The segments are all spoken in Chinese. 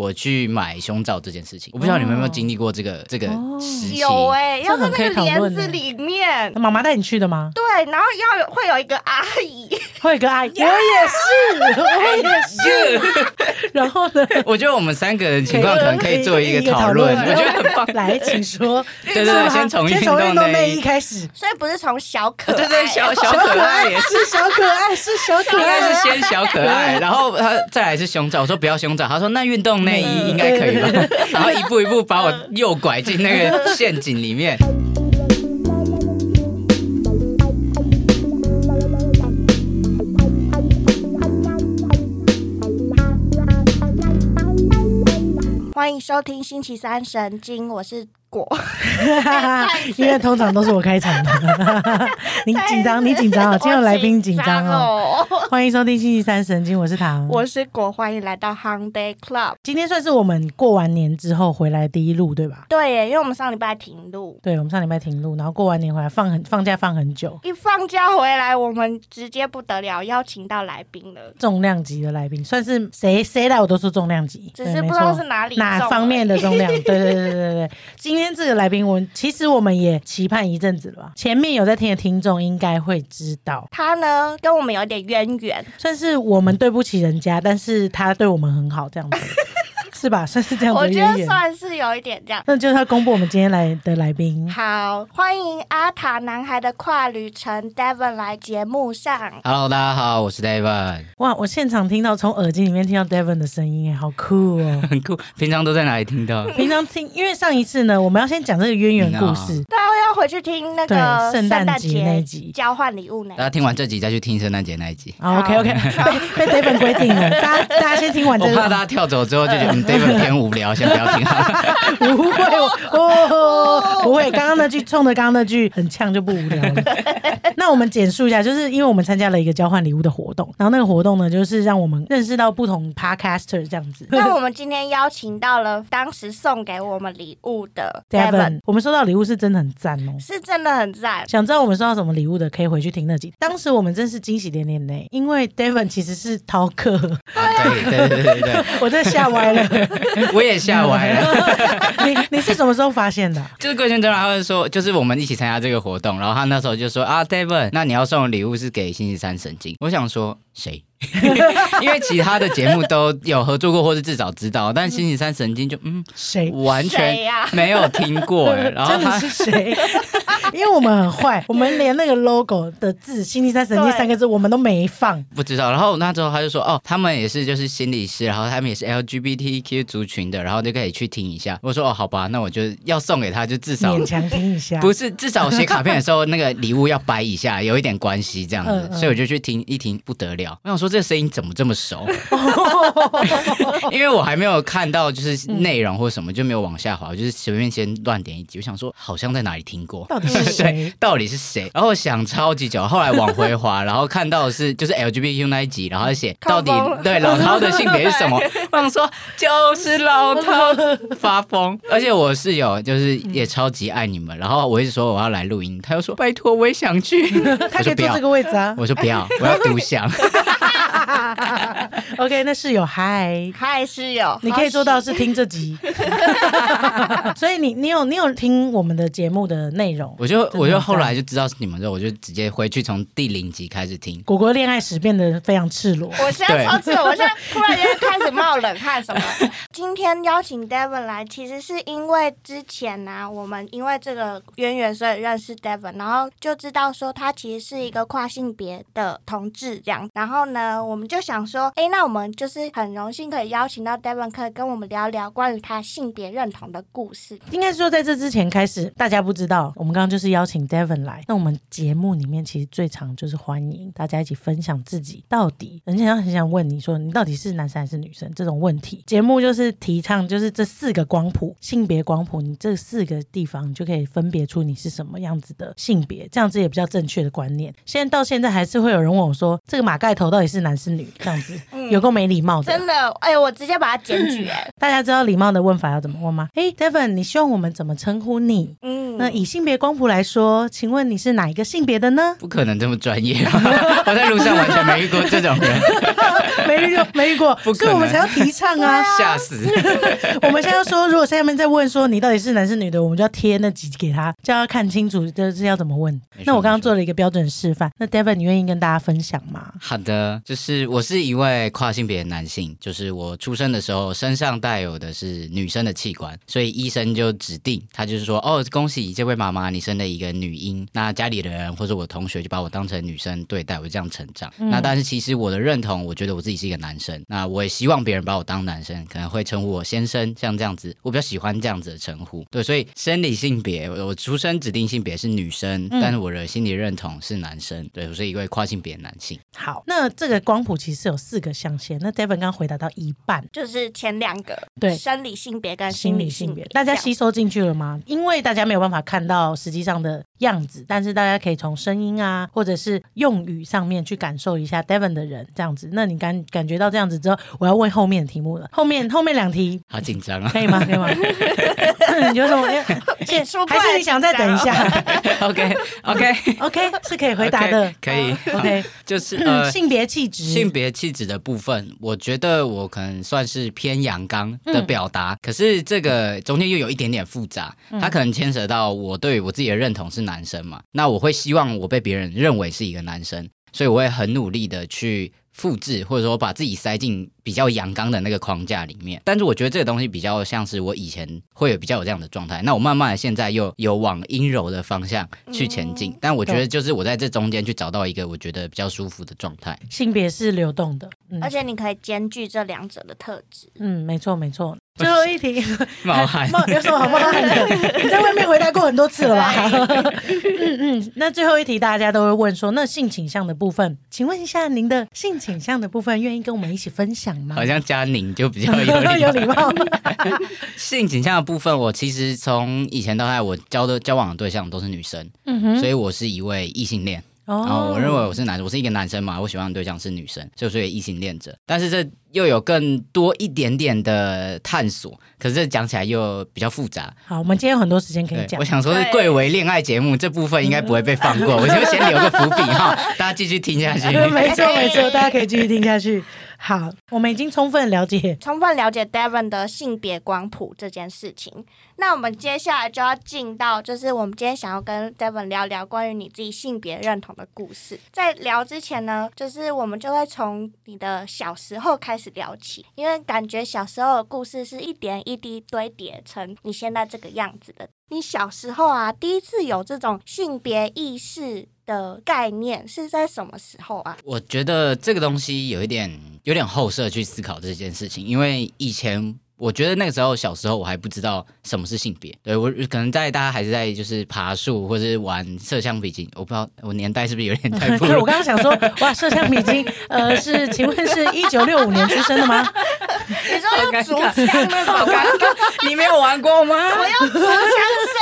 我去买胸罩这件事情。我不知道你们有没有经历过这个这个时期？有哎、要在那个帘子里面，妈妈带你去的吗？对，然后要有会有一个阿姨，会个阿姨，我也是，我也是。然后呢？我觉得我们三个人情况可能可以做一个讨论，我觉得很棒。来，请说。对对先从运动内内衣。开始。所以不是从小可爱，对对，小小可爱也是。小可爱，是小可应该爱。是先小可爱，然后他再来是胸罩。我说不要胸罩，他说那运动内衣应该可以吧？然后一步一步把我诱拐进那个陷阱里面。欢迎收听星期三神经，我是果。因为通常都是我开场的。你紧张，你紧张啊！今天有来宾紧张哦。哦。欢迎收听星期三神经，我是唐。我是果，欢迎来到 Hung Day Club。今天算是我们过完年之后回来第一路，对吧？对耶，因为我们上礼拜停录，对，我们上礼拜停录，然后过完年回来放很放假放很久，一放假回来，我们直接不得了，邀请到来宾了。重量级的来宾，算是谁谁来我都是重量级，只是不知道是哪里哪方面的重量？对对对对对对。今 天这个来宾，我其实我们也期盼一阵子了吧？前面有在听的听众应该会知道，他呢跟我们有点渊源，算是我们对不起人家，但是他对我们很好，这样子是吧？算是这样子我觉得。算是有一点这样。那就是要公布我们今天来的来宾。好，欢迎阿塔男孩的跨旅程 Devon 来节目上。Hello，大家好，我是 David，哇！我现场听到从耳机里面听到 Devon 的声音，哎，好酷哦！很酷。平常都在哪里听到？平常听，因为上一次呢，我们要先讲这个渊源故事。大家要回去听那个圣诞节节那一集交换礼物那。大家听完这集再去听圣诞节那一集。好，OK OK，被被 Devon 规定了，大家大家先听完这个。我怕大家跳走之后就觉得嗯 David 偏无聊，先不要听好了。不会哦，不会。刚刚那句冲着刚刚那句很呛就不无聊了。那我们简述一下，就是因为我们参加了一个交换礼物的活动，然后那个活动呢，就是让我们认识到不同 podcaster 这样子。那我们今天邀请到了当时送给我们礼物的 Devon，Devon，我们收到礼物是真的很赞哦。是真的很赞。想知道我们收到什么礼物的，可以回去听那集。当时我们真是惊喜连连呢，因为 Devon 其实是饕客，对对对对对 我真的吓歪了。对，我也吓歪了。你你是什么时候发现的啊、就是贵圈真他会说，就是我们一起参加这个活动，然后他那时候就说啊，David，那你要送的礼物是给星期三神经。我想说谁？因为其他的节目都有合作过，或是至少知道，但星期三神经就嗯谁？完全没有听过哎。然后他是谁？因为我们很坏，我们连那个 logo 的字“星期三神经”对三个字我们都没放。不知道，然后那之后他就说哦，他们也是就是心理师，然后他们也是 LGBTQ 族群的，然后就可以去听一下。我说哦，好吧，那我就要送给他，就至少 勉强听一下，不是，至少写卡片的时候，那个礼物要掰一下，有一点关系这样子，嗯嗯所以我就去听一听，不得了。我想说这个声音怎么这么熟？因为我还没有看到就是内容或什么，就没有往下滑，我就是随便先乱点一集，我想说好像在哪里听过。到底是 对谁？，到底是谁？然后想超级久，后来往回滑，然后看到的是就是 LGBTQ 那一集，然后写 到底对老涛的性别是什么？我想说就是老涛发疯，而且我室友就是也超级爱你们，然后我一直说我要来录音，他又说拜托我也想去，他可以我说不要坐这个位置啊。我说不要，我要独享。OK，那室友嗨。嗨，室友，你可以做到是听这集，所以你你有你有听我们的节目的内容。我就我就后来就知道是你们之后，我就直接回去从第零集开始听。果果恋爱史变得非常赤裸，我现在对超赤裸，我现在突然间开始冒冷汗什么。今天邀请 Devon 来，其实是因为之前呢、我们因为这个渊源，所以认识 Devon，然后就知道说他其实是一个跨性别的同志这样。然后呢，我我们就想说，哎，那我们就是很荣幸可以邀请到 Devon，可以跟我们聊聊关于他性别认同的故事。应该说在这之前开始，大家不知道，我们刚刚就是邀请 Devon 来。那我们节目里面其实最常就是欢迎大家一起分享自己到底，人家很想问你说你到底是男生还是女生这种问题。节目就是提倡就是这四个光谱，性别光谱，你这四个地方你就可以分别出你是什么样子的性别，这样子也比较正确的观念。现在到现在还是会有人问我说，这个马盖头到底是男是女这样子。有够没礼貌的。真的，哎、我直接把他检举、哎，大家知道礼貌的问法要怎么问吗？哎，Devon，你希望我们怎么称呼你？嗯，那以性别光谱来说，请问你是哪一个性别的呢？不可能这么专业，我在路上完全没遇过这种人，没遇过，没遇过，不可能所以我们才要提倡啊。吓死！我们现在要说，如果下面在问说你到底是男是女的，我们就要贴那几给他，叫他看清楚这是要怎么问。那我刚刚做了一个标准示范，那 Devon，你愿意跟大家分享吗？好的，就是我是一位跨性别男性，就是我出生的时候身上带有的是女生的器官，所以医生就指定他就是说，哦，恭喜这位妈妈，你生了一个女婴。那家里的人或者我同学就把我当成女生对待，我就这样成长。那但是其实我的认同，我觉得我自己是一个男生，那我也希望别人把我当男生，可能会称呼我先生，像这样子，我比较喜欢这样子的称呼。对，所以生理性别，我我出生指定性别是女生，但是我的心理认同是男生。对，我是一位跨性别男性。好，那这个光谱其实有四个象限，那 Devon 刚刚回答到一半，就是前两个，对生理性别跟心心理性别，理性别，大家吸收进去了吗？因为大家没有办法看到实际上的样子，但是大家可以从声音啊，或者是用语上面去感受一下 Devon 的人这样子。那你感感觉到这样子之后，我要问后面的题目了。后面后面两题好紧张啊可以吗？可以吗？你有什么？还是你想再等一下！OK OK，？OK，是可以回答的。可以。OK，就是。性别气质，性别气质的部分，我觉得我可能算是偏阳刚的表达，可是这个中间又有一点点复杂，它可能牵扯到我对我自己的认同是男生嘛，那我会希望我被别人认为是一个男生，所以我会很努力的去复制，或者说把自己塞进比较阳刚的那个框架里面。但是我觉得这个东西比较像是我以前会有比较有这样的状态，那我慢慢的现在又有往阴柔的方向去前进。但我觉得就是我在这中间去找到一个我觉得比较舒服的状态。性别是流动的，嗯而且你可以兼具这两者的特质。嗯，没错没错。最后一题，冒汗。冒有什么好冒汗的？你在外面回答过很多次了吧？嗯嗯。那最后一题，大家都会问说，那性倾向的部分，请问一下您的性倾向的部分，愿意跟我们一起分享吗？好像佳宁就比较有礼 有礼貌。性倾向的部分，我其实从以前到现在，我交的交往的对象都是女生，嗯哼，所以我是一位异性恋。哦然后我认为我是男，我是一个男生嘛，我喜欢的对象是女生，所以我是一个异性恋者。但是这又有更多一点点的探索，可是讲起来又比较复杂。好，我们今天有很多时间可以，讲我。想说是贵为恋爱节目这部分应该不会被放过，我就先留个伏笔哈，大家继续听下去。没错没错，大家可以继续听下去。好，我们已经充分了解充分了解 Devon 的性别光谱这件事情，那我们接下来就要进到，就是我们今天想要跟 Devon 聊聊关于你自己性别认同的故事。在聊之前呢，就是我们就会从你的小时候开始是聊起，因为感觉小时候的故事是一点一滴堆叠成你现在这个样子的。你小时候啊，第一次有这种性别意识的概念是在什么时候啊？我觉得这个东西有一点有点后设去思考这件事情，因为以前我觉得那个时候小时候我还不知道什么是性别，对我可能在大家还是在就是爬树或者是玩麝香笔金，我不知道我年代是不是有点太不对，我。刚刚想说，哇，麝香笔金，呃，是，请问是一九六五年出生的吗？你说要竹枪那种吗？你没有玩过吗？我要竹枪射啊！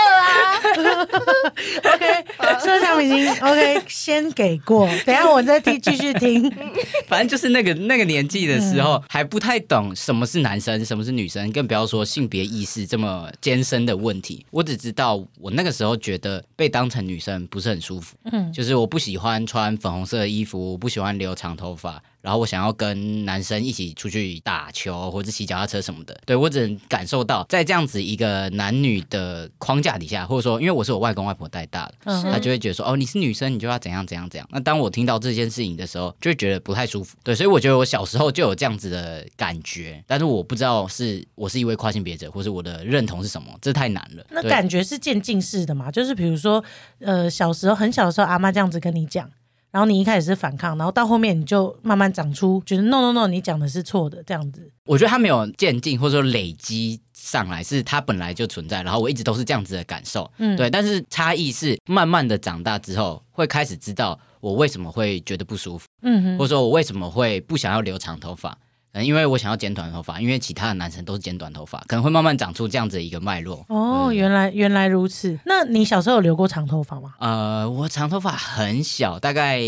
OK，摄像已经，OK，先给过，等下我再听，继续听。反正就是那个那个年纪的时候，还不太懂什么是男生，什么是女生，更不要说性别意识这么艰深的问题。我只知道我那个时候觉得被当成女生不是很舒服，嗯就是我不喜欢穿粉红色的衣服，我不喜欢留长头发。然后我想要跟男生一起出去打球或者骑脚踏车什么的，对我只能感受到在这样子一个男女的框架底下，或者说因为我是我外公外婆带大的，嗯他就会觉得说，哦，你是女生，你就要怎样怎样怎样。那当我听到这件事情的时候，就会觉得不太舒服。对，所以我觉得我小时候就有这样子的感觉，但是我不知道是我是一位跨性别者，或是我的认同是什么，这太难了。那感觉是渐进式的嘛？就是比如说，呃，小时候很小的时候，阿妈这样子跟你讲，然后你一开始是反抗，然后到后面你就慢慢长出，觉得 no no no，你讲的是错的，这样子。我觉得他没有渐进或者说累积上来，是他本来就存在，然后我一直都是这样子的感受。嗯对，但是差异是慢慢的长大之后，会开始知道我为什么会觉得不舒服，嗯哼，或者说我为什么会不想要留长头发。可能因为我想要剪短头发，因为其他的男生都是剪短头发，可能会慢慢长出这样子的一个脉络。哦，对原来原来如此。那你小时候有留过长头发吗？呃，我长头发很小，大概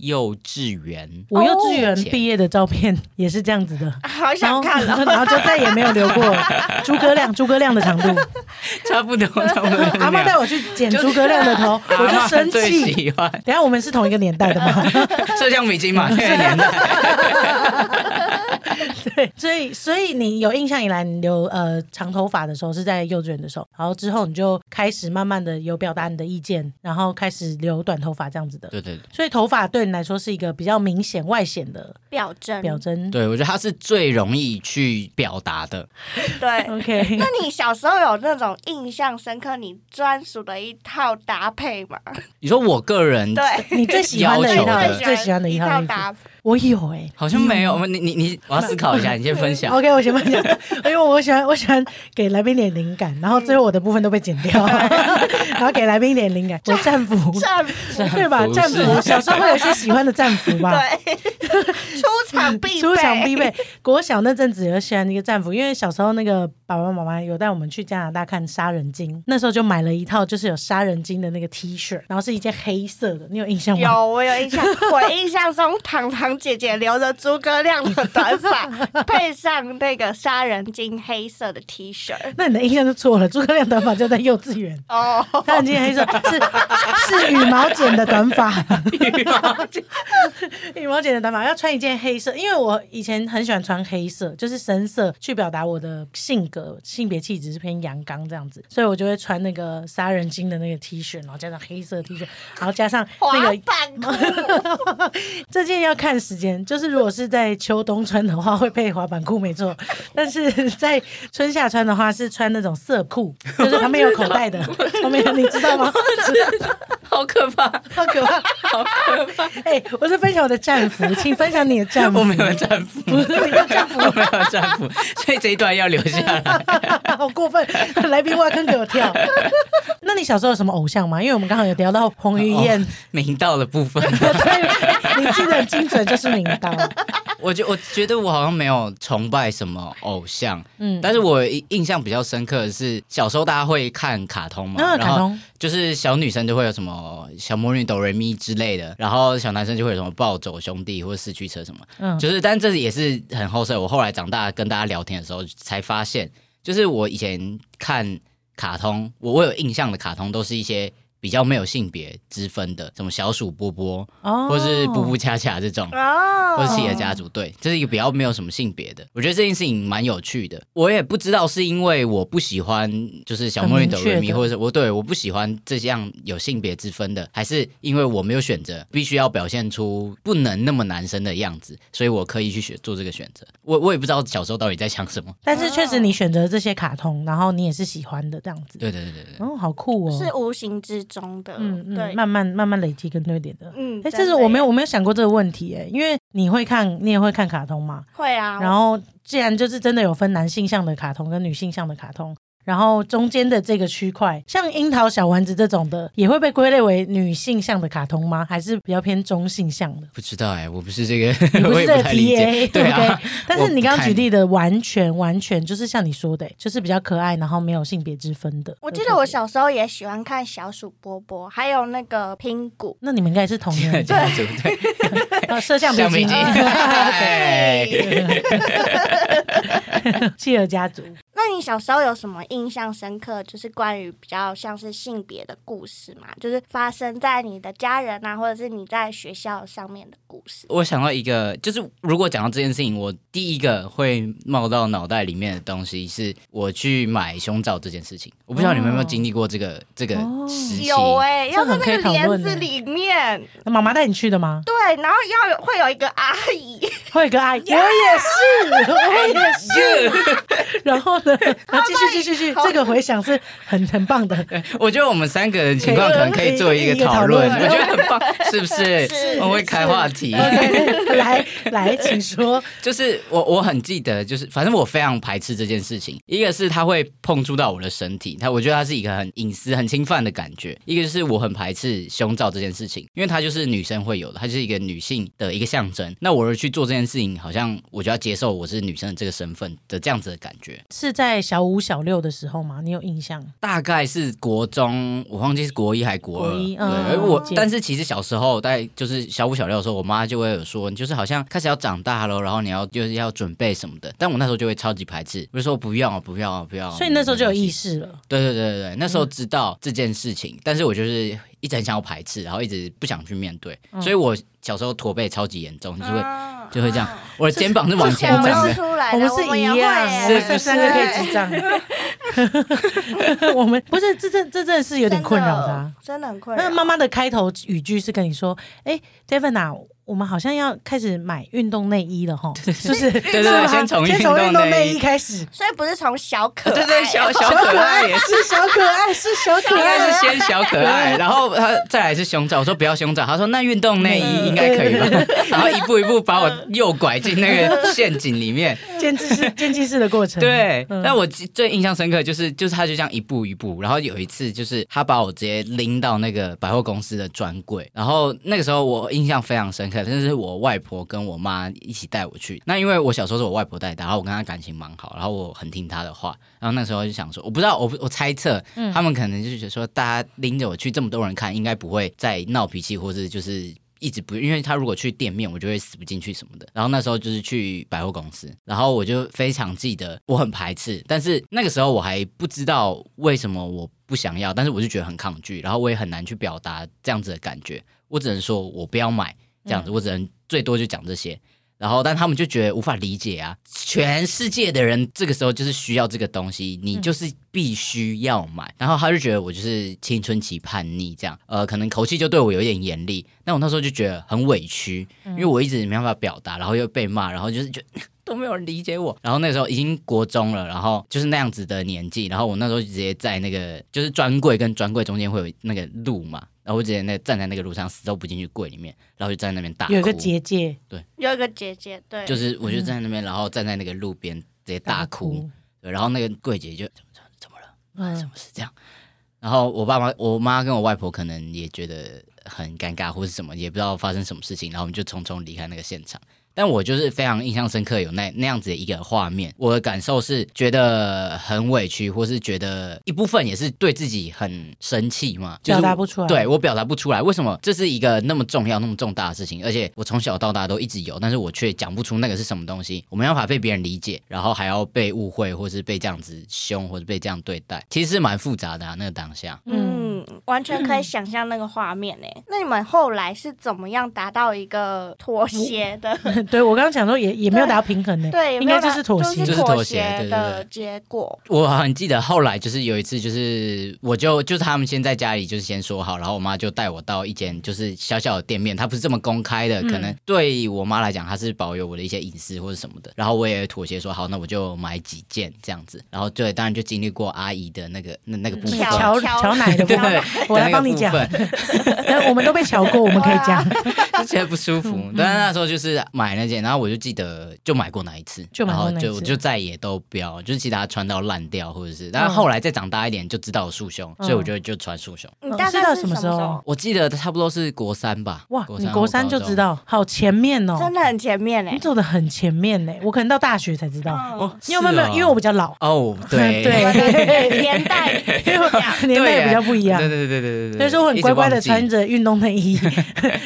幼稚园。我幼稚园哦毕业的照片也是这样子的，好想看哦。然后就再也没有留过诸葛亮诸葛亮的长度。差不多，差不多。阿妈带我去剪诸葛亮的头，我就生最气。喜欢等下我们是同一个年代的吗？摄像比金嘛，那个年代。对，所以所以你有印象以来，你留呃长头发的时候是在幼稚园的时候，然后之后你就开始慢慢的有表达你的意见，然后开始留短头发这样子的。对对对，所以头发对你来说是一个比较明显外显的表征，表征。对我觉得它是最容易去表达的。对。OK，那你小时候有那种印象深刻、你专属的一套搭配吗？你说我个人对，你最喜欢的一套最喜欢的一一套，搭配。我有哎、好像没有，你你你，我要思考一下，你先分享。OK，我先分享，因为我喜欢我喜欢给来宾点灵感，然后最后我的部分都被剪掉，然后给来宾一点灵感。我战服，战服，对吧？战服，小时候会有一些喜欢的战服吧？对，出场必备，出场必备。国小那阵子有喜欢那个战服，因为小时候那个爸爸妈妈有带我们去加拿大看杀人鲸，那时候就买了一套就是有杀人鲸的那个 T 恤，然后是一件黑色的，你有印象吗？有，我有印象。我印象中，糖糖姐姐留着诸葛亮的短发，配上那个杀人鲸黑色的 T 恤。那你的印象就错了，诸葛亮短发就在幼稚园。哦，杀人鲸黑色是是羽毛剪的短发，羽毛剪羽毛剪的短发要穿一件黑色，因为我以前很喜欢穿黑色，就是深色去表达我的性格、性别气质是偏阳刚这样子，所以我就会穿那个杀人鲸的那个 T 恤，然后加上黑色 T 恤，然后加上那个 这件要看时间，就是如果是在秋冬穿的话，会配滑板裤没错，但是在春夏穿的话是穿那种色裤，就是旁边有口袋的，旁边你知道吗？好可怕！好可怕，好可怕！哎、我是分享我的战服，请分享你的战服。我没有战服，不 是你的战服，我没有战服，所以这一段要留下来。好过分！来宾挖坑给我跳。那你小时候有什么偶像吗？因为我们刚好有聊到彭于晏，明道的部分，对，你记得很精准，就是领导。我觉我觉得我好像没有崇拜什么偶像，嗯，但是我印印象比较深刻的是小时候大家会看卡通嘛，那然后就是小女生就会有什么小魔女哆瑞咪之类的，然后小男生就会有什么暴走兄弟或者四驱车什么，嗯，就是但这也是很后设。我后来长大跟大家聊天的时候才发现，就是我以前看卡通，我我有印象的卡通都是一些比较没有性别之分的，什么小鼠波波哦或是布布恰恰这种。哦，或是企鹅家族，对，这是一个比较没有什么性别的。我觉得这件事情蛮有趣的。我也不知道是因为我不喜欢就是小魔女哆瑞咪，很明确的或者是我对我不喜欢这样有性别之分的，还是因为我没有选择，必须要表现出不能那么男生的样子，所以我刻意去选做这个选择。我我也不知道小时候到底在想什么。但是确实你选择这些卡通，然后你也是喜欢的这样子。对对对对对，哦，好酷哦！是无形之中的，嗯嗯，对，慢慢慢慢累积跟堆叠的。嗯，哎，这是我没有我没有想过这个问题哎，因为你会看，你也会看卡通嘛？会啊，然后既然就是真的有分男性向的卡通跟女性向的卡通，然后中间的这个区块，像樱桃小丸子这种的，也会被归类为女性向的卡通吗？还是比较偏中性向的？不知道哎、我不是这个，你不我也是这个 TA，对啊 OK，但是你刚刚举例的完全完全就是像你说的，就是比较可爱，然后没有性别之分的。我记得我小时候也喜欢看小鼠波波，还有那个拼谷。那你们应该是同企鹅年 家族对，呃摄像橡皮筋对哎企鹅家族。那你小时候有什么印象深刻，就是关于比较像是性别的故事嘛？就是发生在你的家人啊，或者是你在学校上面的故事。我想到一个，就是如果讲到这件事情，我第一个会冒到脑袋里面的东西是我去买胸罩这件事情。我不知道你们有没有经历过这个、这个哦时期？有哎、这要在那个帘子里面，那妈妈带你去的吗？对，然后要有会有一个阿姨，会有一个阿姨，我也是，我也是。然后呢？那继续继续这个回想是很 很棒的。我觉得我们三个人情况可能可以做一个讨论，我觉得很棒，是不是？是我会开话题。来来，请说。就是我我很记得，就是反正我非常排斥这件事情。一个是它会碰触到我的身体，它我觉得它是一个很隐私、很侵犯的感觉；一个就是我很排斥胸罩这件事情，因为它就是女生会有的，它就是一个女性的一个象征。那我而去做这件事情，好像我就要接受我是女生的这个身份的这样子的感觉。是在小五、小六的时候吗？你有印象？大概是国中，我忘记是国一还是国二。国一对，嗯而我但是其实小时候，大概就是小五小六的时候，我妈就会有说，你就是好像开始要长大了，然后你要就是要准备什么的。但我那时候就会超级排斥，我就说不要啊，不要啊，不要啊。所以那时候就有意识。了。对对对对对，那时候知道这件事情，但是我就是一直很想要排斥，然后一直不想去面对，嗯所以我小时候驼背超级严重，就是会啊就会这样，我的肩膀是往前。出来的，我们是一样，耶我们三个可以智障。我们不是这这这真的是有点困扰的、啊。真的很困扰。那妈妈的开头语句是跟你说：“哎、d a v i d 啊，我们好像要开始买运动内衣了哈，是不是？对对对先从先从运动内内衣衣开始。所以不是从小可爱，对对，小小小可爱也是。小可爱，是小可应该爱。是先小可爱，然后他再来是胸罩。我说不要胸罩，他说那运动内衣应该可以吧？然后一步一步把我诱拐进那个陷阱里面。渐进式渐进式的过程。对，嗯但我记最印象深刻就是就是他就这样一步一步，然后有一次就是他把我直接拎到那个百货公司的专柜，然后那个时候我印象非常深刻，但是我外婆跟我妈一起带我去。那因为我小时候是我外婆带大，然后我跟她感情蛮好，然后我很听她的话，然后那时候就想说，我不知道我我猜测嗯他们可能就是觉得说，大家拎着我去这么多人看，应该不会再闹脾气，或是就是。一直不，因为他如果去店面，我就会死不进去什么的。然后那时候就是去百货公司，然后我就非常记得我很排斥，但是那个时候我还不知道为什么我不想要，但是我就觉得很抗拒，然后我也很难去表达这样子的感觉。我只能说我不要买这样子，我只能最多就讲这些。然后，但他们就觉得无法理解啊！全世界的人这个时候就是需要这个东西，你就是必须要买。然后他就觉得我就是青春期叛逆这样，呃，可能口气就对我有一点严厉。但我那时候就觉得很委屈，因为我一直没办法表达，然后又被骂，然后就是觉得 都没有人理解我。然后那时候已经国中了，然后就是那样子的年纪，然后我那时候直接在那个就是专柜跟专柜中间会有那个路嘛，然后我直接那站在那个路上死都不进去柜里面，然后就站在那边大哭。有一个结界，有一个姐姐，对，就是我就站在那边，然后站在那个路边直接大哭，。对然后那个柜姐就怎么怎么了，发生什嗯么事这样？然后我爸妈、我妈跟我外婆可能也觉得很尴尬或是什么，也不知道发生什么事情，然后我们就匆匆离开那个现场。但我就是非常印象深刻，有那那样子的一个画面，我的感受是觉得很委屈，或是觉得一部分也是对自己很生气嘛，就是表达不出来对我表达不出来，为什么这是一个那么重要、那么重大的事情？而且我从小到大都一直有，但是我却讲不出那个是什么东西。我没办法被别人理解，然后还要被误会，或是被这样子凶，或者被这样对待，其实是蛮复杂的啊。那个当下，嗯，完全可以想象那个画面呢。那你们后来是怎么样达到一个妥协的？对我刚刚讲说也也没有达到平衡呢，对，应该就是妥协就。是妥妥协的对结果。我很记得后来就是有一次，就是我就就是他们先在家里就是先说好，然后我妈就带我到一间就是小小的店面，它不是这么公开的，可能对我妈来讲，她是保有我的一些隐私或者什么的。然后我也妥协说好，那我就买几件这样子。然后对，当然就经历过阿姨的那个那那个部分，乔乔乔奶的部对，我来帮你讲。的那个部分 但我们都被瞧过，我们可以讲。就觉得不舒服。但是那时候就是买那件，然后我就记得就买过那一次，就买过那一次然后就就再也都不要，就是其他穿到烂掉或者是，但是后来再长大一点就知道有束胸，嗯所以我就就穿束胸。你大概是么什么时候我记得差不多是国三吧，哇，你或国三就知道，好前面哦，真的很前面哎你。走的很前面呢。我可能到大学才知道。嗯哦，你有没有没有？因为我比较老，哦，对对年代因为我年代也比较不一样对。对对对对对，所以说我很乖乖的穿着运动内衣，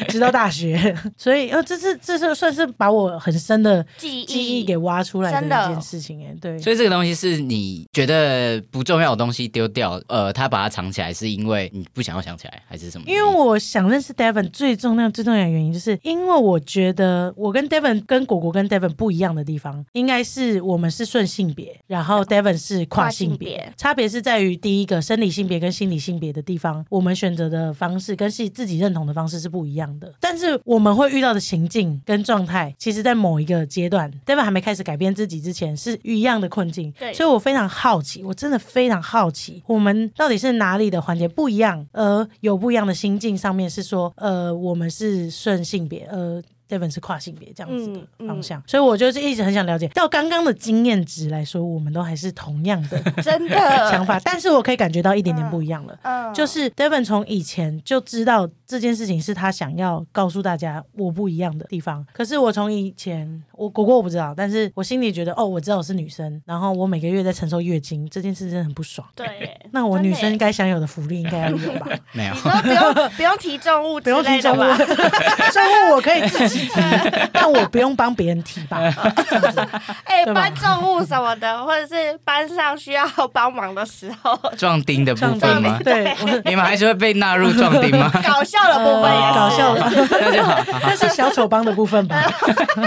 直到大学。所以呃，这是这是算是把我很深的记忆记忆给挖出来的一件事情哎。对，所以这个东西是你觉得不重要的东西丢掉，呃，他把它藏起来，是因为你不想要想起来，还是什么？因为我想认识 Devon 最重要最重要的原因，就是因为我觉得我跟 Devon 跟果果跟 Devon 不一样的地方，应该是我们是顺性别，然后 Devon 是跨性别，差别是在于第一个生理性别跟心理性别的地方，我们选择的方式跟是自己认同的方式是不一样的。但是我们会遇到的情境跟状态，其实在某一个阶段，David 还没开始改变自己之前，是一样的困境。对所以我非常好奇，我真的非常好奇，我们到底是哪里的环节不一样，而有不一样的心境上面是说，呃，我们是顺性别，呃。Devon 是跨性别这样子的嗯嗯方向，所以我就是一直很想了解，到刚刚的经验值来说，我们都还是同样的 真的 想法，但是我可以感觉到一点点不一样了。嗯就是 Devon 从以前就知道这件事情是他想要告诉大家我不一样的地方。可是我从以前，我果果我不知道，但是我心里觉得哦，我知道我是女生，然后我每个月在承受月经这件事真的很不爽。对，那我女生该享有的福利应该要有吧？没有你。说不用不用提重物不用提重物？重物我可以自己提，但我不用帮别人提吧？哎，搬重物什么的，或者是班上需要帮忙的时候，壮丁的部分吗？对，你们还是会被纳入壮丁吗？搞笑的部分也搞笑的，那就好，那是小丑帮的部分吧？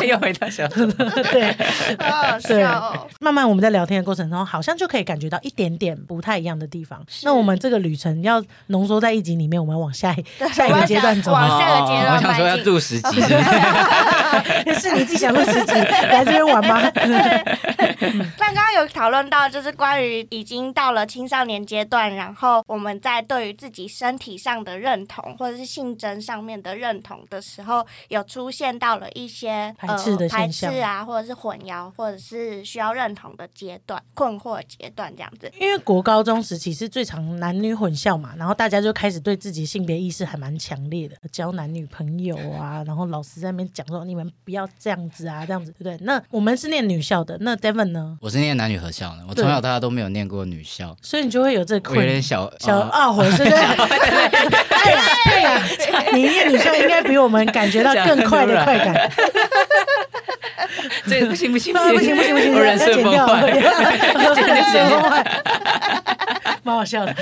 又回到小时候。对。好好笑哦。慢慢我们在聊天的过程中，好像就可以感觉到一点点不太一样的地方。那我们这个旅程要浓缩在一集里面，我们要往下一下一个阶段走往吗？下个阶段哦我想说要迈进录十集，是你自己想录十集来这边玩吗？但刚刚有讨论到，就是关于已经到了青少年阶段，然后我们在对于自己身体上的认同，或者是性征上面的认同的时候，有出现到了一些排斥的呃、排斥啊，或者是混淆，或者是需要认同的阶段、困惑阶段这样子。因为国高中时期是最常男女混校嘛，然后大家就开始对自己性别意识还蛮强烈的，交男女朋友啊，然后老师在那边讲说你们不要这样子啊，这样子对不对？那我们是念女校的，那 Devon 呢？我是念男女合校的，我从小到大都没有念过女校，所以你就会有这个我有点小小哦懊悔，是不是？对呀，对呀，你念女校应该比我们感觉到更快的快感。这个不行不行不行不行不行，我人要剪掉，设崩坏。要 剪掉，剪掉崩坏，蛮好笑的。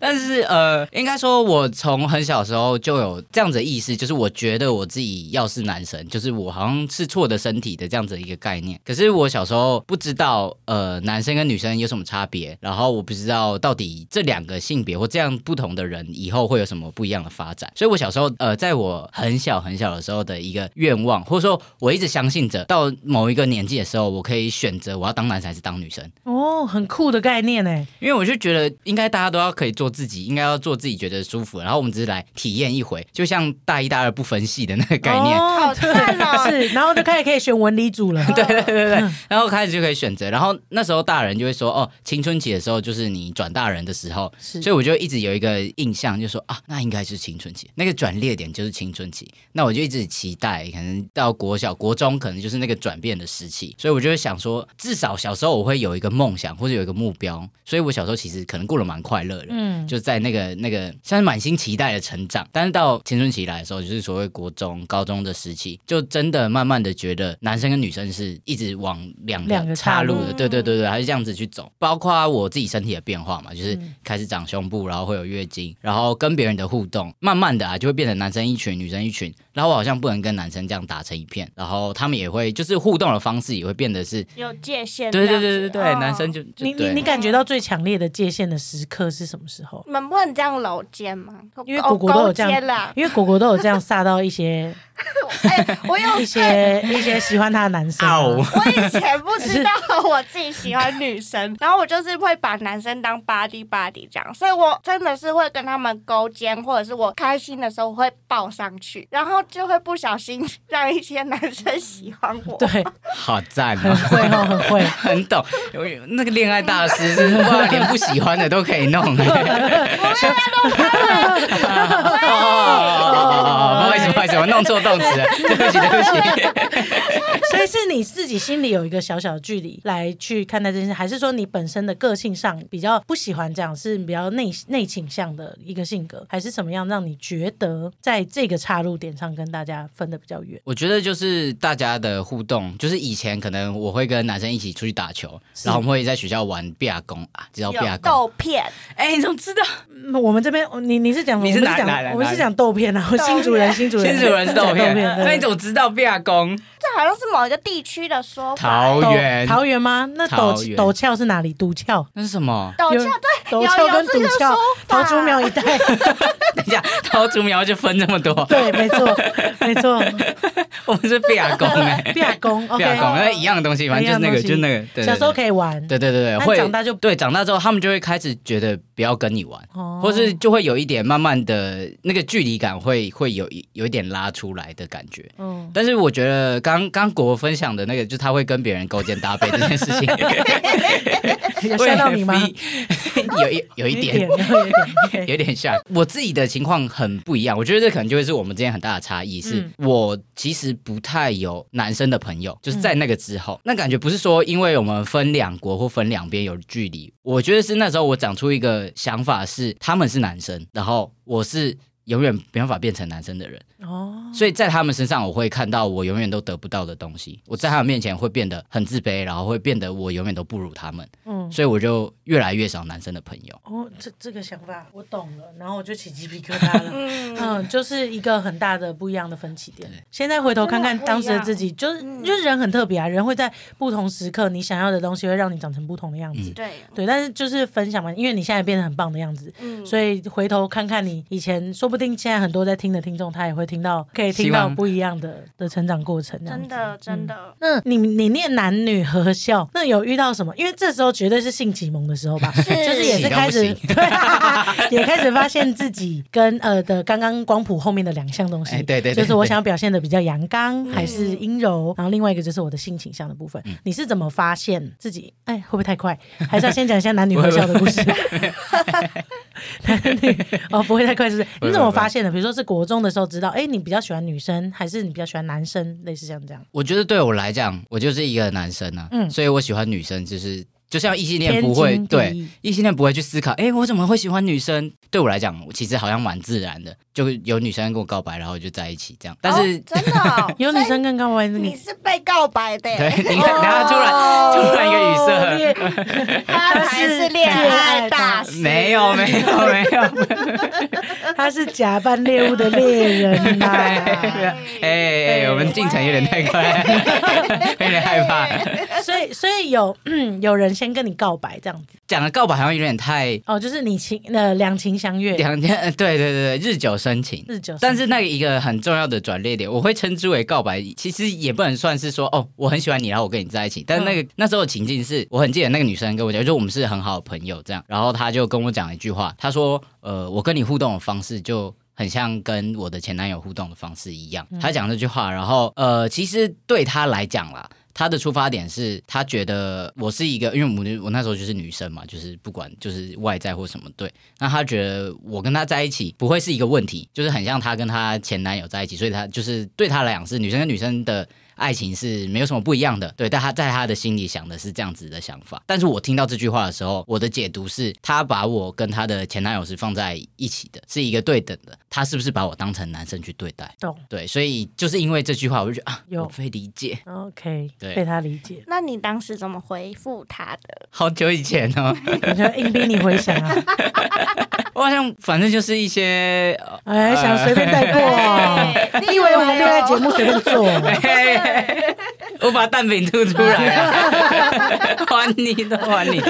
但是呃，应该说，我从很小时候就有这样子的意识，就是我觉得我自己要是男生，就是我好像是错的身体的这样子一个概念。可是我小时候不知道，呃，男生跟女生有什么差别，然后我不知道到底这两个性别或这样不同的人以后会有什么不一样的发展。所以我小时候，呃，在我很小很小的时候的一个愿望，或者说我一直相信着，到某一个年纪的时候，我可以选择我要当男生还是当女生。哦，很酷的概念呢。因为我就觉得应该大家都要可以做自己，应该要做自己觉得舒服，然后我们只是来体验一回，就像大一大二不分系的那个概念。哦好赞哦 是，然后就开始可以选文理组了。对对对对对，然后开始就可以选择，然后那时候大人就会说，哦，青春期的时候就是你转大人的时候，是所以我就一直有一个印象，就说啊，那应该是青春期，那个转捩点就是青春期，那我就一直期待，可能到国小、国中，可能就是那个转变的时期，所以我就会想说，至少小时候我会有一个梦想或者有一个目标，所以我小时候其实可能过得蛮快乐的，嗯，就在那个那个像是满心期待的成长，但是到青春期来的时候，就是所谓国中、高中的时期，就真的慢慢的觉得男生跟女生是一直往两两岔路的，对对对对，还是这样子去走。包括我自己身体的变化嘛，就是嗯开始长胸部，然后会有月经，然后跟别人的互动，慢慢的啊就会变成男生一群，女生一群，然后我好像不能跟男生这样打成一片，然后他们也会就是互动的方式也会变得是，有界限。对对对对对，哦男生就就你你你感觉到最强烈的界限的时刻是什么时候？你们不能这样搂肩吗？因为果果都有这样。因为果果都有这样撒到一些 哎，我有一些一些喜欢他的男生啊、我以前不知道 我自己喜欢女生，然后我就是会把男生当 body body 这样，所以我真的是会跟他们勾肩，或者是我开心的时候我会抱上去，然后就会不小心让一些男生喜欢我。对，好赞很哦。会哦，很会。很懂，那个恋爱大师是哇，连不喜欢的都可以弄。哦，不好意思，不好意思，我弄错动词了，对不起，对不起。所以是你自己心里有一个小小的距离来去看待这件事，还是说你本身的个性上比较不喜欢这样，是比较内内倾向的一个性格，还是什么样让你觉得在这个岔路点上跟大家分的比较远？我觉得就是大家的互动，就是以前可能我会跟男生一起出去打球，然后我们会在学校玩壁弓啊，知道壁有弓？豆片，哎，你怎么知道？嗯我们这边你你是讲你是我们讲哪哪哪我们是讲豆片啊，我新主人新主人新主人是豆豆片，片，那你怎么知道壁弓？这好像是某一个地区的说法。桃豆园，桃园吗？那陡陡峭是哪里？陡峭那是什么？有陡峭对，陡峭跟陡峭，桃竹苗一带。等一下，桃竹苗就分这么多，对，没错，没错。我们是毕亚公哎，毕亚公毕亚公，，OK。因为一样的东西，反正就是那个，就是那个，小时候，可以玩，对对对对，但会长大就对长大之后，他们就会开始觉得不要跟你玩。哦或是就会有一点慢慢的那个距离感会会有一有一点拉出来的感觉，嗯，但是我觉得刚刚果分享的那个，就是他会跟别人勾肩搭背这件事情，有吓到你吗？有一有一点。有一点，像 我自己的情况很不一样，我觉得这可能就会是我们之间很大的差异。是嗯我其实不太有男生的朋友，就是在那个之后，那感觉不是说因为我们分两国或分两边有距离，我觉得是那时候我长出一个想法是他们是男生，然后我是永远没办法变成男生的人。哦，所以在他们身上，我会看到我永远都得不到的东西。我在他们面前会变得很自卑，然后会变得我永远都不如他们，嗯，所以我就越来越少男生的朋友。哦，这这个想法我懂了，然后我就起鸡皮疙瘩了。嗯，嗯，就是一个很大的不一样的分歧点。现在回头看看当时的自己，就是嗯就是人很特别啊，人会在不同时刻，你想要的东西会让你长成不同的样子。嗯对，对，但是就是分享嘛，因为你现在变得很棒的样子，嗯，所以回头看看你以前，说不定现在很多在听的听众，他也会听到，可以听到不一样的的成长过程。真的真。的，那你你念男女合校，那有遇到什么？因为这时候绝对是性启蒙的时候吧，就是也是开始 对啊，也开始发现自己跟呃的刚刚光谱后面的两项东西，哎对对对就是我想要表现的比较阳刚还是阴柔，然后另外一个就是我的性倾向的部分。你是怎么发现自己？哎，会不会太快？还是要先讲一下男女合校的故事？男女 哦，不会太快，是不是？你怎么发现的？比如说是国中的时候知道，哎，你比较喜欢女生，还是你比较喜欢男生？类似像这样。我觉得对我来讲，我就是一个男生啊，嗯所以我喜欢女生，就是就像异性恋不会对异性恋不会去思考，哎，我怎么会喜欢女生？对我来讲，其实好像蛮自然的，就有女生跟我告白，然后就在一起这样。但是、哦真的哦 有女生跟告白，你你是被告白的耶，对，你看，然后突然、突然一个语塞。哦恋他才是恋爱大师，没有没有没有，他是假扮猎物的猎人呐、哎哎，我们进程有点太快，有点害怕。所以所以有嗯 有人先跟你告白这样子讲的告白好像有点太哦，就是你情呃两情相悦，两天，呃对对对对，日久生情。日久生情，但是那个一个很重要的转捩点，我会称之为告白，其实也不能算是说哦，我很喜欢你，然后我跟你在一起。但是那个、那时候的情境是，我很记得那个女生跟我讲，就我们是很好的朋友这样，然后她就跟我讲一句话，她说，呃，我跟你互动的方式就。很像跟我的前男友互动的方式一样，她讲这句话，然后呃，其实对她来讲啦，他的出发点是他觉得我是一个，因为我我那时候就是女生嘛，就是不管就是外在或什么对，那他觉得我跟他在一起不会是一个问题，就是很像他跟他前男友在一起，所以他就是对他来讲是女生跟女生的爱情是没有什么不一样的，对，但他在他的心里想的是这样子的想法。但是我听到这句话的时候，我的解读是他把我跟他的前男友是放在一起的，是一个对等的，他是不是把我当成男生去对待？懂对，所以就是因为这句话，我就觉得啊，有我被理解。OK，对被他理解，那你当时怎么回复他的？好久以前哦，我就硬逼你回想啊，我好像反正就是一些，呃哎，想随便带过你以为我们恋爱节目随便做？我把蛋饼吐出来了，还你的还你。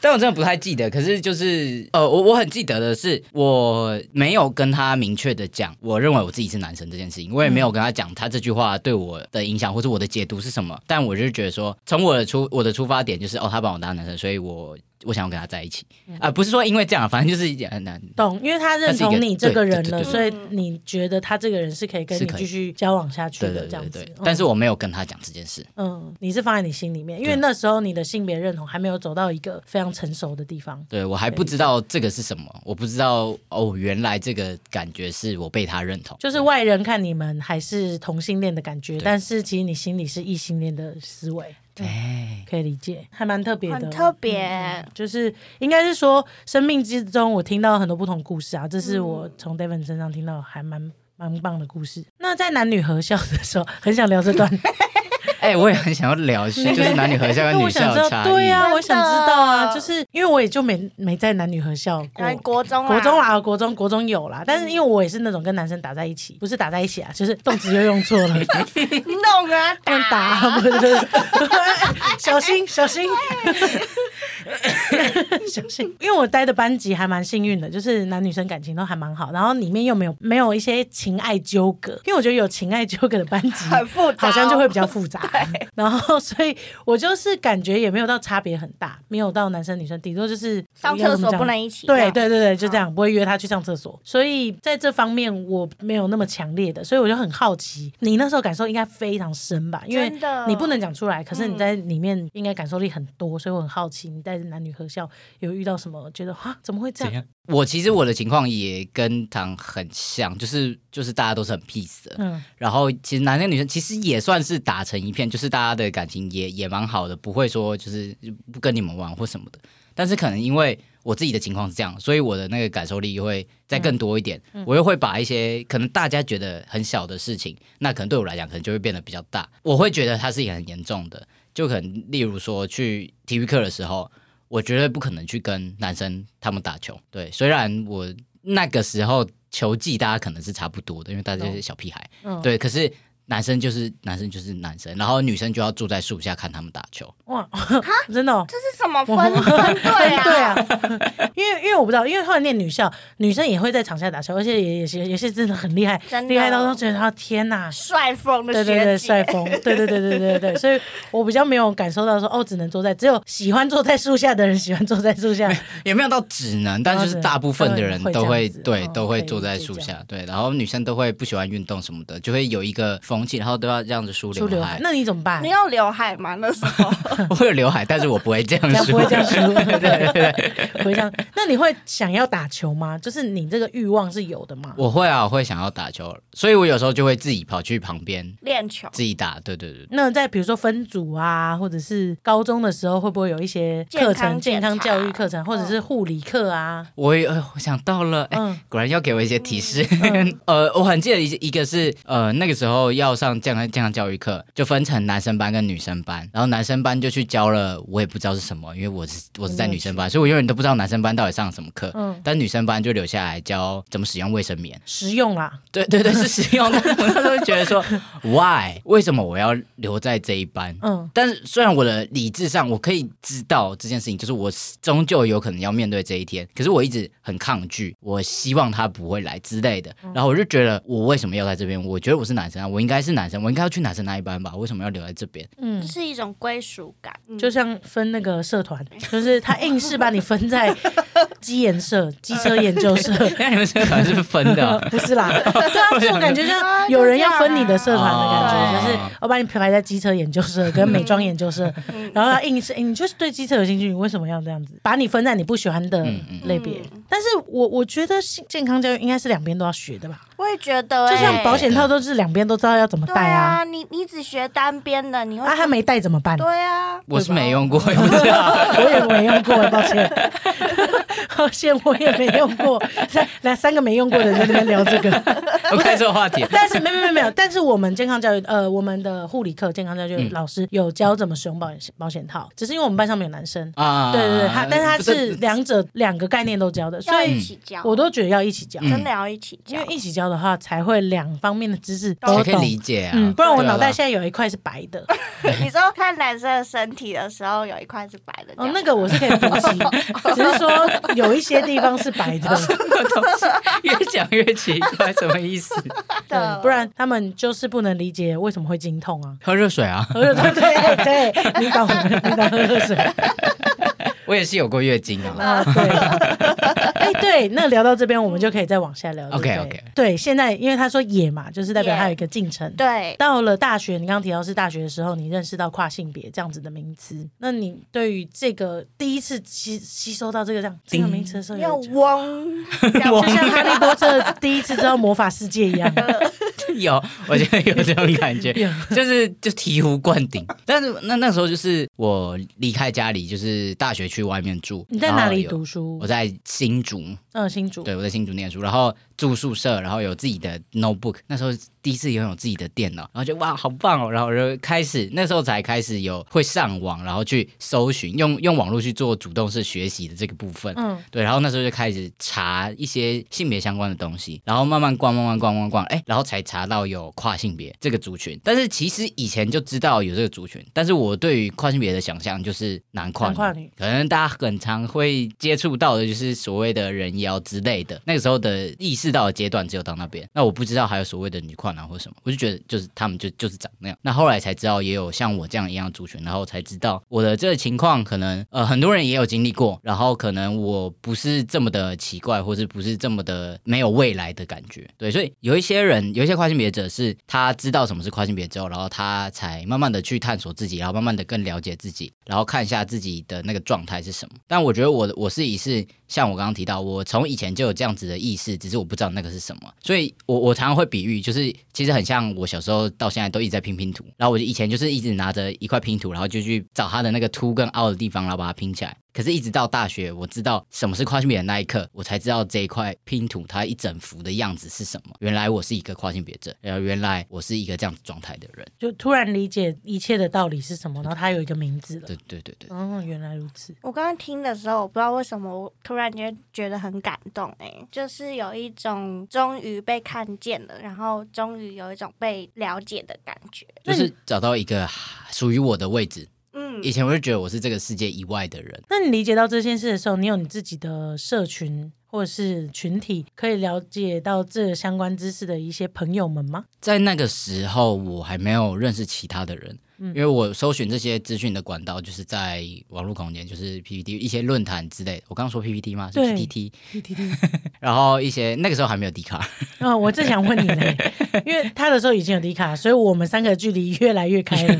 但我真的不太记得，可是就是呃，我我很记得的是，我没有跟他明确的讲，我认为我自己是男生这件事情，我也没有跟他讲他这句话对我的影响或者我的解读是什么。但我就觉得说，从我的出我的出发点就是哦，他把我当男生，所以我我想要跟他在一起啊、不是说因为这样，反正就是一件很难。懂，因为他认同你这个人了，对对对所以你觉得他这个人是可以跟你继续交往下去的这样子对对对。但是我没有跟他讲这件事。嗯，你是放在你心里面，因为那时候你的性别认同还没有走到一个非常成熟的地方。对我还不知道这个是什么，我不知道哦，原来这个感觉是我被他认同，就是外人看你们还是同性恋的感觉，但是其实你心里是异性恋的思维，哎，可以理解，还蛮特别的，很特别。嗯就是应该是说，生命之中我听到很多不同故事啊，这是我从 David 身上听到还蛮蛮棒的故事。那在男女合校的时候，很想聊这段，哎，我也很想要聊，就是男女合校跟女因为我想知道，校的差异。对啊，我想知道啊，就是因为我也就没没在男女合校过。国中啊国中啦，国中国中有啦，但是因为我也是那种跟男生打在一起，不是打在一起啊，就是动词又用错了，弄啊 用打，不是，小心小心。相信，因为我待的班级还蛮幸运的，就是男女生感情都还蛮好，然后里面又没有没有一些情爱纠葛，因为我觉得有情爱纠葛的班级很复杂哦好像就会比较复杂。然后所以我就是感觉也没有到差别很大，没有到男生女生，顶多就是上厕所不能一起。对对对对，就这样，不会约他去上厕所。所以在这方面我没有那么强烈的，所以我就很好奇，你那时候感受应该非常深吧？因为你不能讲出来，可是你在里面应该感受力很多，所以我很好奇，你在男女合校有遇到什么？觉得啊，怎么会这样？我其实我的情况也跟唐很像，就是就是大家都是很 peace 的，嗯。然后其实男生女生其实也算是打成一片，就是大家的感情也也蛮好的，不会说就是不跟你们玩或什么的。但是可能因为我自己的情况是这样，所以我的那个感受力又会再更多一点，我又会把一些可能大家觉得很小的事情，那可能对我来讲可能就会变得比较大，我会觉得它是一个很严重的，就可能例如说去体育课的时候，我绝对不可能去跟男生他们打球。对，虽然我那个时候球技大家可能是差不多的，因为大家是小屁孩。嗯，对，可是男生就是男生就是男生，然后女生就要坐在树下看他们打球。哇，真的、哦。这是什么分分队啊？对啊，因为因为我不知道，因为后来念女校，女生也会在场下打球，而且也也是也是真的很厉害，厉害到都觉得他天哪，帅疯的对对对，帅姐，疯，对对对对对对，所以我比较没有感受到说哦，只能坐在，只有喜欢坐在树下的人喜欢坐在树下，也没有到只能，但就是大部分的人都会对哦都会坐在树下，对，然后女生都会不喜欢运动什么的，就会有一个风气，然后都要这样子梳梳刘海海，。那你怎么办你？有刘海吗？那时候 我有刘海，但是我不会这样梳，不会这样梳，对对对，不会这样。那你会想要打球吗？就是你这个欲望是有的吗？我会啊，我会想要打球，所以我有时候就会自己跑去旁边练球，自己打。对对对，那在比如说分组啊，或者是高中的时候，会不会有一些课程、健康教育课程，或者是护理课啊？我也呃，我想到了，哎、嗯果然要给我一些提示。嗯 呃，我很记得一一个是呃那个时候要上健康健康教育课，就分成男生班跟女生班，然后男生班就去教了，我也不知道是什么，因为我是我是在女生班，所以我永远都不知道男生班到底上了什么课。嗯，但女生班就留下来教怎么使用卫生棉，实用啦。对 对对，是实用。但 是我那时候觉得说，why？为什么我要留在这一班？嗯但是虽然我的理智上我可以知道这件事情，就是我终究有可能要面对这一天，可是我一直很抗拒，我希望他不会来之类的。嗯然后我就觉得我为什么要在这边？我觉得我是男生啊，我应该是男生，我应该要去男生那一班吧？为什么要留在这边？嗯，是一种归属感，嗯就像分那个社团，就是他硬是把你分在机研社、机车研究社。那你们社团是分的。啊、不是啦，对啊，这种感觉像有人要分你的社团的感觉，哦。就是我把你排在机车研究社跟美妆研究社，嗯。然后他硬是，哎你就是对机车有兴趣，你为什么要这样子？把你分在你不喜欢的类别。嗯？但是我我觉得健康教育应该是两边都要学的吧，我也觉得、欸，就像保险套都是两边都知道要怎么对戴啊，啊，你你只学单边的，你会啊他没戴怎么办？对啊，我是没用过。我也没用过，抱歉，抱歉，我也没用过。三来三个没用过的人在那边聊这个，我开错话题。但是没有没有没有，但是我们健康教育呃，我们的护理课健康教育嗯老师有教怎么使用保险保险套，只是因为我们班上没有男生。啊，对对对，他但是他是两者两个概念都教的，所以一起教，我都觉得要一起教，嗯真的要一起教，因为一起教的话才会两方面的知识才可以都懂。理解啊。嗯，不然我脑袋现在有一块是白的。你说看男生的身体的时候，有一块是白的，哦，那个我是可以补齐，只是说有一些地方是白的。越讲越奇怪，什么意思？的，对，不然他们就是不能理解为什么会经痛啊。喝热水啊！喝热水，对对，你懂，你懂喝热水我也是有过月经啊。啊，对。哎，对，那聊到这边，我们就可以再往下聊。对对 OK，OK 对，现在因为他说野嘛，就是代表他有一个进程。对，到了大学，你刚刚提到是大学的时候，你认识到跨性别这样子的名词。那你对于这个第一次吸吸收到这个这样这个名词的时候，要有嗡，就像哈利波特第一次知道魔法世界一样。有，我觉得有这种感觉 有，就是就醍醐灌顶。但是那那时候就是我离开家里，就是大学去外面住。你在哪里有读书我？在新竹，嗯，新竹。对我在新竹念书，然后住宿舍，然后有自己的 notebook。那时候第一次拥有自己的电脑，然后就哇，好棒哦！然后我就开始那时候才开始有会上网，然后去搜寻，用用网络去做主动式学习的这个部分。嗯，对，然后那时候就开始查一些性别相关的东西，然后慢慢逛，慢慢逛，慢慢逛，哎，然后才查达到有跨性别这个族群。但是其实以前就知道有这个族群，但是我对于跨性别的想象就是男跨女可能大家很常会接触到的就是所谓的人妖之类的。那个时候的意识到的阶段只有到那边，那我不知道还有所谓的女跨男或什么，我就觉得就是他们就就是长那样。那后来才知道也有像我这样一样的族群，然后才知道我的这个情况可能呃很多人也有经历过，然后可能我不是这么的奇怪，或是不是这么的没有未来的感觉。对，所以有一些人，有一些跨性别者是他知道什么是跨性别之后，然后他才慢慢的去探索自己，然后慢慢的更了解自己，然后看一下自己的那个状态是什么。但我觉得我我是以是像我刚刚提到，我从以前就有这样子的意识，只是我不知道那个是什么。所以我我常常会比喻，就是其实很像我小时候到现在都一直在拼拼图，然后我就以前就是一直拿着一块拼图，然后就去找它的那个凸跟凹的地方，然后把它拼起来。可是，一直到大学，我知道什么是跨性别的那一刻，我才知道这一块拼图它一整幅的样子是什么。原来我是一个跨性别者，然后原来我是一个这样子状态的人。就突然理解一切的道理是什么，然后它有一个名字了对。对对对，哦，原来如此。我刚刚听的时候，我不知道为什么我突然间觉得很感动、哎，就是有一种终于被看见了，然后终于有一种被了解的感觉。就是找到一个属于我的位置。嗯，以前我就觉得我是这个世界以外的人，那你理解到这件事的时候，你有你自己的社群或者是群体，可以了解到这相关知识的一些朋友们吗？在那个时候我还没有认识其他的人。因为我搜寻这些资讯的管道就是在网络空间，就是 PPT 一些论坛之类的。我刚刚说 PPT 吗？是对 PPT PPT。然后一些那个时候还没有迪卡，嗯，我正想问你呢，因为他的时候已经有迪卡，所以我们三个距离越来越开了。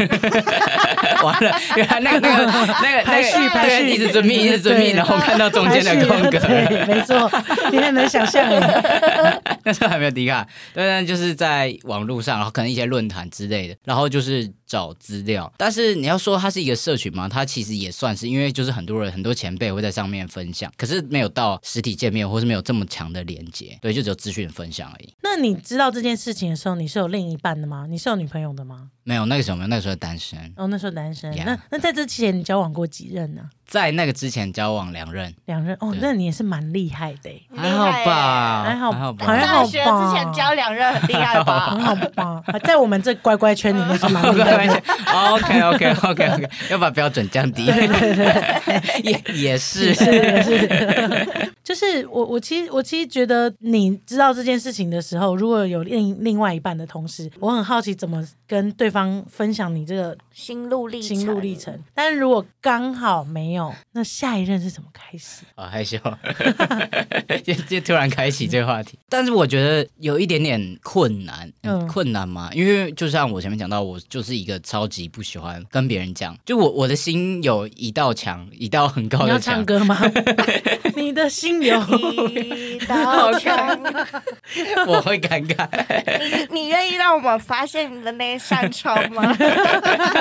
完了，原来那个那个那个排序那个排序对一直遵命一直遵命，然后看到中间的空格，对，没错，你很能想象哎。那时候还没有迪卡，对，但就是在网络上，然后可能一些论坛之类的，然后就是找资料。但是你要说它是一个社群嘛，它其实也算是，因为就是很多人很多前辈会在上面分享，可是没有到实体见面，或是没有这么强的连接，对，就只有资讯分享而已。那你知道这件事情的时候，你是有另一半的吗？你是有女朋友的吗？没有那个时候没有，那个时候单身，哦，那时候单身。那那在这之前你交往过几任呢？在那个之前交往两任，两任。哦，那你也是蛮厉害的欸，还好吧，还好好吧，还好大学之前交两任很厉害吧很？好吧？在我们这乖乖圈里面是蛮厉害的。OK OK OK OK，要把标准降低。对对对，也也是是也是，就是我我其实我其实觉得你知道这件事情的时候，如果有另另外一半的同时，我很好奇怎么跟对方分享你这个心路历程，心路历程。但是如果刚好没有，那下一任是怎么开始？好害羞，就就突然开启这个话题。但是我觉得有一点点困难，嗯嗯，困难嘛，因为就像我前面讲到，我就是一个超级不喜欢跟别人讲，就我我的心有一道墙，一道很高你要的墙。唱歌吗？你的心有 一道墙，我会尴尬。你你愿意让我们发现你的那一扇窗吗？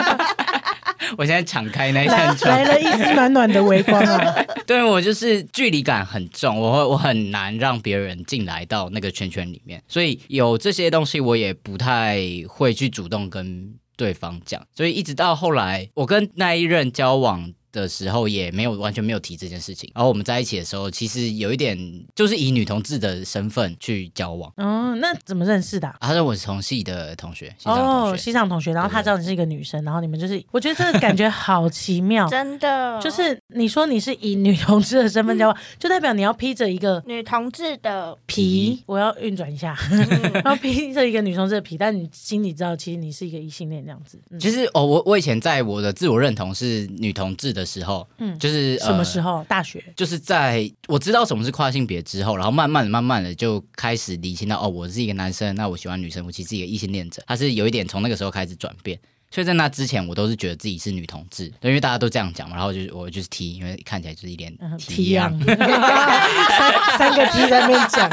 我现在敞开那一扇窗来，了一丝暖暖的微光啊！对我就是距离感很重，我会我很难让别人进来到那个圈圈里面，所以有这些东西我也不太会去主动跟对方讲，所以一直到后来我跟那一任交往。的时候也没有完全没有提这件事情，然后我们在一起的时候，其实有一点就是以女同志的身份去交往。哦，那怎么认识的啊、啊他是我从系的同学，系上同哦，西藏同学，然后他知道你是一个女生，然后你们就是，我觉得这个感觉好奇妙，真的，就是你说你是以女同志的身份交往，就代表你要披着一个女同志的，皮，我要运转一下，嗯然后披着一个女同志的皮，但你心里知道，其实你是一个异性恋这样子。嗯，其实哦，我我以前在我的自我认同是女同志的时候，嗯嗯，就是什么时候？候？大学。就是在我知道什么是跨性别之后，然后慢慢的、慢慢的就开始理清到，哦，我是一个男生，那我喜欢女生，我其实是一个异性恋者，他是有一点从那个时候开始转变。所以在那之前，我都是觉得自己是女同志，因为大家都这样讲嘛，然后就是我就是 T，因为看起来就是一脸嗯 T，T 一样样。三三个 T 在那边讲，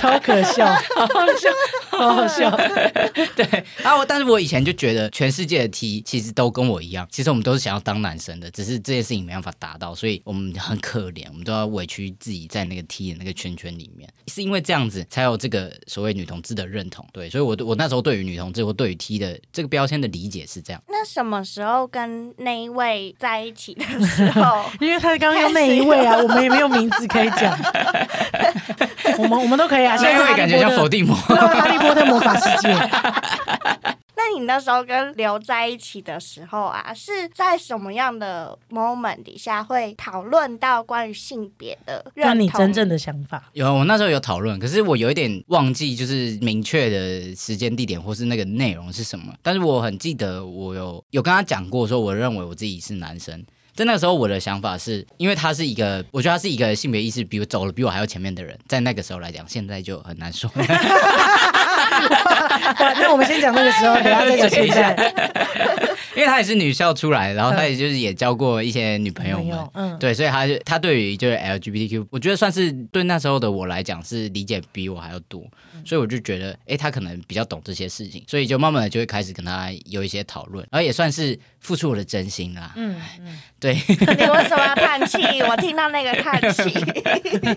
超可笑，好 好笑，好好笑。对，然后我但是我以前就觉得全世界的 T 其实都跟我一样，其实我们都是想要当男生的，只是这件事情没办法达到，所以我们很可怜，我们都要委屈自己在那个 T 的那个圈圈里面，是因为这样子才有这个所谓女同志的认同。对，所以我我那时候对于女同志或对于 T 的这个标签的理解是这样。那什么时候跟那一位在一起的时候？因为他刚刚用那一位啊，我们也没有名字可以讲。我们我们都可以啊。现在感觉像否定定魔。哈利波特魔法世界。那你那时候跟刘在一起的时候啊，是在什么样的 moment 底下会讨论到关于性别的认那同？你真正的想法，有，我那时候有讨论，可是我有一点忘记，就是明确的时间、地点或是那个内容是什么。但是我很记得，我有有跟他讲过，说我认为我自己是男生。在那个时候，我的想法是因为他是一个，我觉得他是一个性别意识比我走了比我还要前面的人，在那个时候来讲，现在就很难说。哇 那我们先讲那个时候，等一下再讲一下。因为他也是女校出来，然后他也就是也交过一些女朋友们，嗯，对，所以他就他对于就是 LGBTQ，我觉得算是对那时候的我来讲是理解比我还要多，所以我就觉得，哎，他可能比较懂这些事情，所以就慢慢的就会开始跟他有一些讨论，然后也算是付出我的真心啦。嗯嗯，对，你为什么要叹气？我听到那个叹气。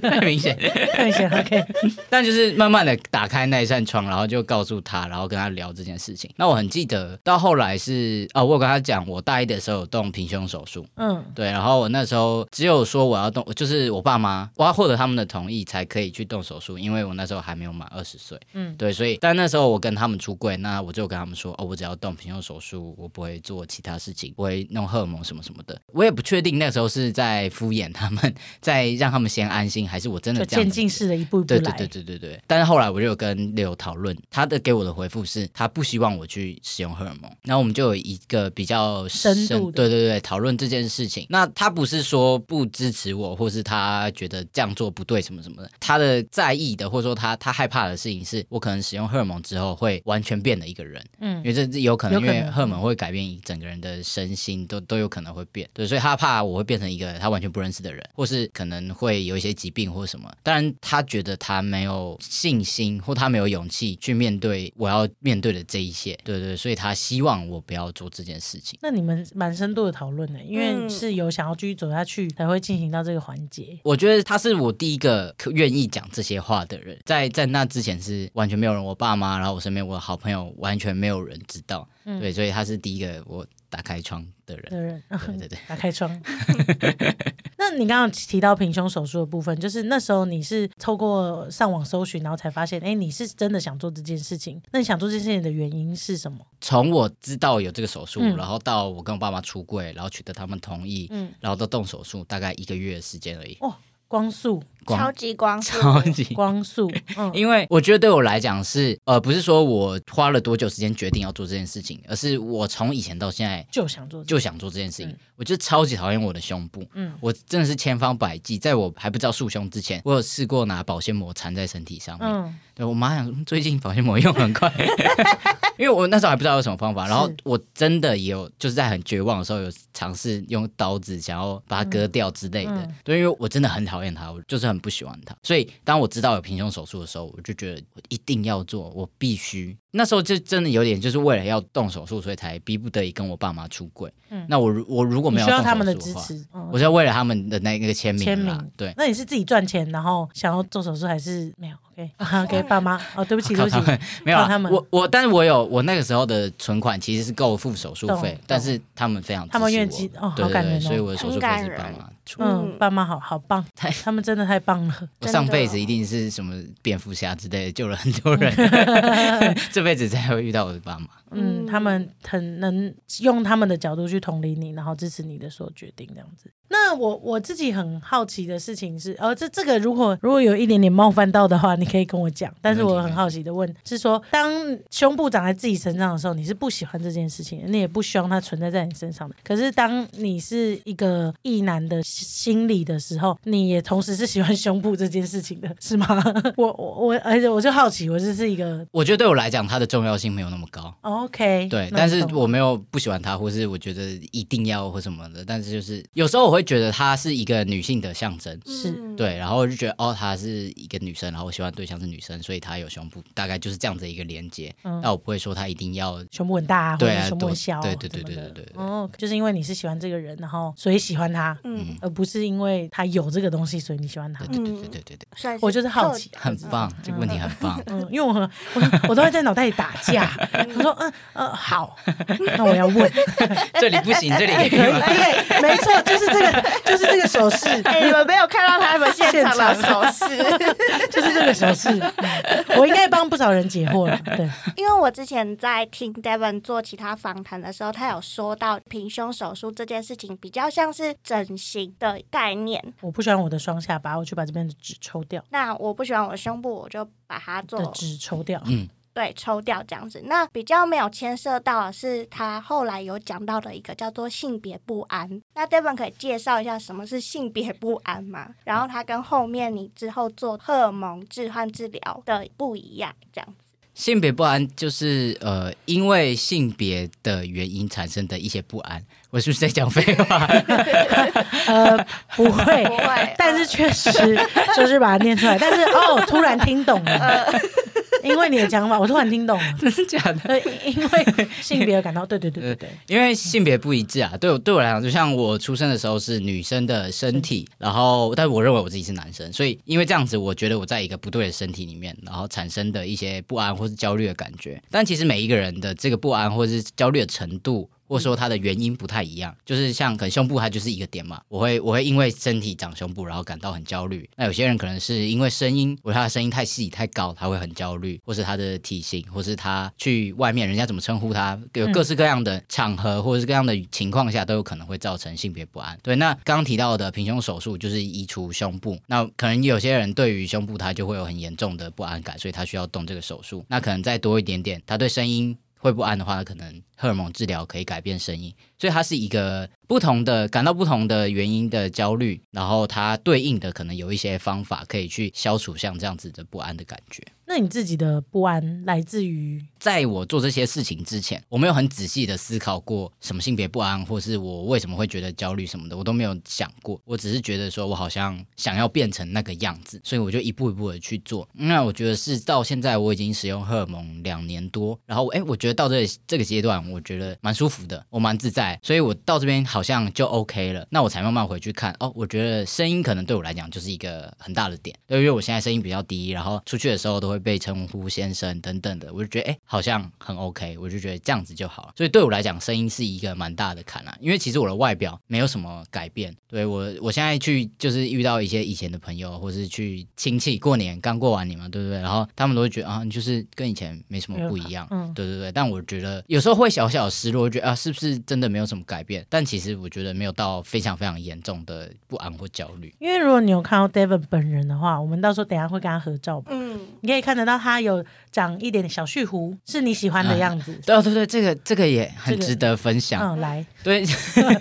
太明显。太明显 OK。但就是慢慢的打开那一扇窗，然后就告诉他，然后跟他聊这件事情。那我很记得到后来是哦，我有跟他讲，我大一的时候有动平胸手术，嗯对，然后我那时候只有说我要动，就是我爸妈我要获得他们的同意才可以去动手术，因为我那时候还没有满二十岁。嗯，对，所以但那时候我跟他们出柜，那我就跟他们说，哦，我只要动平胸手术，我不会做其他事情，不会弄荷尔蒙什么什么的。我也不确定那时候是在敷衍他们，在让他们先安心，还是我真的这样渐进式的一步一步来。对对对对对对。但是后来我就有跟六讨论，他的给我的回复是他不希望我去使用荷尔蒙，然后我们就有一个比较深度对对对，讨论这件事情。那他不是说不支持我，或是他觉得这样做不对什么什么的，他的在意的或者说他他害怕的事情是我可能使用荷尔蒙之后会完全变了一个人，嗯因为这这有可能，因为荷尔蒙会改变整个人的身心，都都有可能会变。对，所以他怕我会变成一个他完全不认识的人，或是可能会有一些疾病或什么。当然，他觉得他没有信心，或他没有勇气去面对我要面对的这一切。对对，所以他希望我不要做这件事情。那你们蛮深度的讨论呢，因为嗯是有想要继续走下去才会进行到这个环节。我觉得他是我第一个可愿意讲这些话的人，在在那之前是完全没有人，我爸妈，然后我身边我的好朋友完全没有人知道，嗯对，所以他是第一个我打开窗的人，的人，对对对。打开窗。那你刚刚提到平胸手术的部分，就是那时候你是透过上网搜寻，然后才发现，哎，你是真的想做这件事情。那你想做这件事情的原因是什么？从我知道有这个手术，嗯然后到我跟我爸妈出柜，然后取得他们同意，嗯然后到动手术，大概一个月的时间而已。光速，超级光速，超级，光速，嗯，因为我觉得对我来讲是，呃，不是说我花了多久时间决定要做这件事情，而是我从以前到现在就想做这就想做这件事情。嗯。我就超级讨厌我的胸部，嗯。我真的是千方百计，在我还不知道束胸之前，我有试过拿保鲜膜缠在身体上面。嗯。对我妈想，最近保鲜膜用很快，因为我那时候还不知道有什么方法，然后我真的也有就是在很绝望的时候，有尝试用刀子想要把它割掉之类的。对，因为我真的很讨厌它，我就是很不喜欢它，所以当我知道有平胸手术的时候，我就觉得我一定要做，我必须。那时候就真的有点就是为了要动手术，所以才逼不得已跟我爸妈出柜。嗯那我如我如果没有动需要他们的支持。嗯我是要为了他们的那个签名签名对。那你是自己赚钱，然后想要做手术，还是没有？OK，啊 给爸妈。哦，对不起，对不起 没有啊他们我我，但是我有我那个时候的存款其实是够付手术费，但是他们非常支他们愿意哦对对对，好感人哦所以我的手术费是爸人妈出。嗯，爸妈好好棒，太 他们真的太棒了。我上辈子一定是什么蝙蝠侠之类的，救了很多人，这辈子才会遇到我的爸妈。嗯，嗯他们很能用他们的角度去同理你，然后支持你的所有决定，这样子。那我我自己很好奇的事情是，哦，这这个如果如果有一点点冒犯到的话，你可以跟我讲。但是我很好奇的问是说，当胸部长在自己身上的时候，你是不喜欢这件事情，你也不希望它存在在你身上的。可是当你是一个异男的心理的时候，你也同时是喜欢胸部这件事情的，是吗？我我我，而且我就好奇，我这是一个我觉得对我来讲，它的重要性没有那么高。OK，对，但是我没有不喜欢它，或是我觉得一定要或什么的。但是就是有时候我会觉得它是一个女性的象征，是嗯，对，然后我就觉得哦，她是一个女生，然后我喜欢对象是女生，所以她有胸部，大概就是这样子一个连接。嗯那我不会说她一定要胸部很大、啊，或者对啊胸部很小，对对对对对对对哦，就是因为你是喜欢这个人，然后所以喜欢他，嗯，而不是因为他有这个东西，所以你喜欢他对。对对对对对我就是好奇很棒，这个问题很棒。嗯，因为我很我我都会在脑袋里打架。我说，嗯呃，好，那我要问，这里不行，这里可以可以，吗？对，没错，就是这个，就是这个手手势，哎、你们没有看到他们现场的手势，就是这个手势。嗯我应该帮不少人解惑了。对，因为我之前在听 Devon 做其他访谈的时候，他有说到平胸手术这件事情比较像是整形的概念。我不喜欢我的双下巴，我去把这边的纸抽掉，那我不喜欢我的胸部，我就把它做的纸抽掉。嗯，对抽掉这样子。那比较没有牵涉到的是他后来有讲到的一个叫做性别不安。那 Devon 可以介绍一下什么是性别不安吗？然后它跟后面你之后做荷尔蒙置换治疗的不一样，这样子。性别不安就是呃，因为性别的原因产生的一些不安。我是不是在讲废话？呃，不会，不会但是确实就是把它念出来。但是哦，突然听懂了，因为你的讲法，我突然听懂了。真的假的？对，因为性别而感到，对对对对 对，因为性别不一致啊，对我对我来讲，就像我出生的时候是女生的身体，然后但我认为我自己是男生，所以因为这样子，我觉得我在一个不对的身体里面，然后产生的一些不安或是焦虑的感觉。但其实每一个人的这个不安或是焦虑的程度。或者说它的原因不太一样，就是像可能胸部它就是一个点嘛，我会我会因为身体长胸部，然后感到很焦虑。那有些人可能是因为声音，或者他的声音太细太高，他会很焦虑，或是他的体型，或是他去外面人家怎么称呼他，有各式各样的场合或者是各样的情况下都有可能会造成性别不安。对，那刚刚提到的平胸手术就是移除胸部，那可能有些人对于胸部他就会有很严重的不安感，所以他需要动这个手术。那可能再多一点点，他对声音。会不安的话，可能荷尔蒙治疗可以改变声音，所以它是一个不同的感到不同的原因的焦虑，然后它对应的可能有一些方法可以去消除像这样子的不安的感觉。那你自己的不安来自于？在我做这些事情之前，我没有很仔细的思考过什么性别不安，或是我为什么会觉得焦虑什么的，我都没有想过。我只是觉得说我好像想要变成那个样子，所以我就一步一步的去做。那我觉得是到现在我已经使用荷尔蒙两年多，然后哎，我觉得到这这个阶段，我觉得蛮舒服的，我蛮自在，所以我到这边好像就 OK 了。那我才慢慢回去看哦，我觉得声音可能对我来讲就是一个很大的点，因为我现在声音比较低，然后出去的时候都会被称呼先生等等的，我就觉得哎，好像很 OK，我就觉得这样子就好了。所以对我来讲，声音是一个蛮大的坎啊。因为其实我的外表没有什么改变，对我我现在去就是遇到一些以前的朋友，或是去亲戚过年刚过完年嘛，对不对？然后他们都会觉得啊，你就是跟以前没什么不一样，嗯对对对。但我觉得有时候会小小的失落，觉得啊，是不是真的没有什么改变？但其实我觉得没有到非常非常严重的不安或焦虑。因为如果你有看到 David 本人的话，我们到时候等下会跟他合照吧。嗯，你可以看得到他有长一点点小蓄胡，是你喜欢的样子。对对对，这个这个也很值得分享。嗯，来，对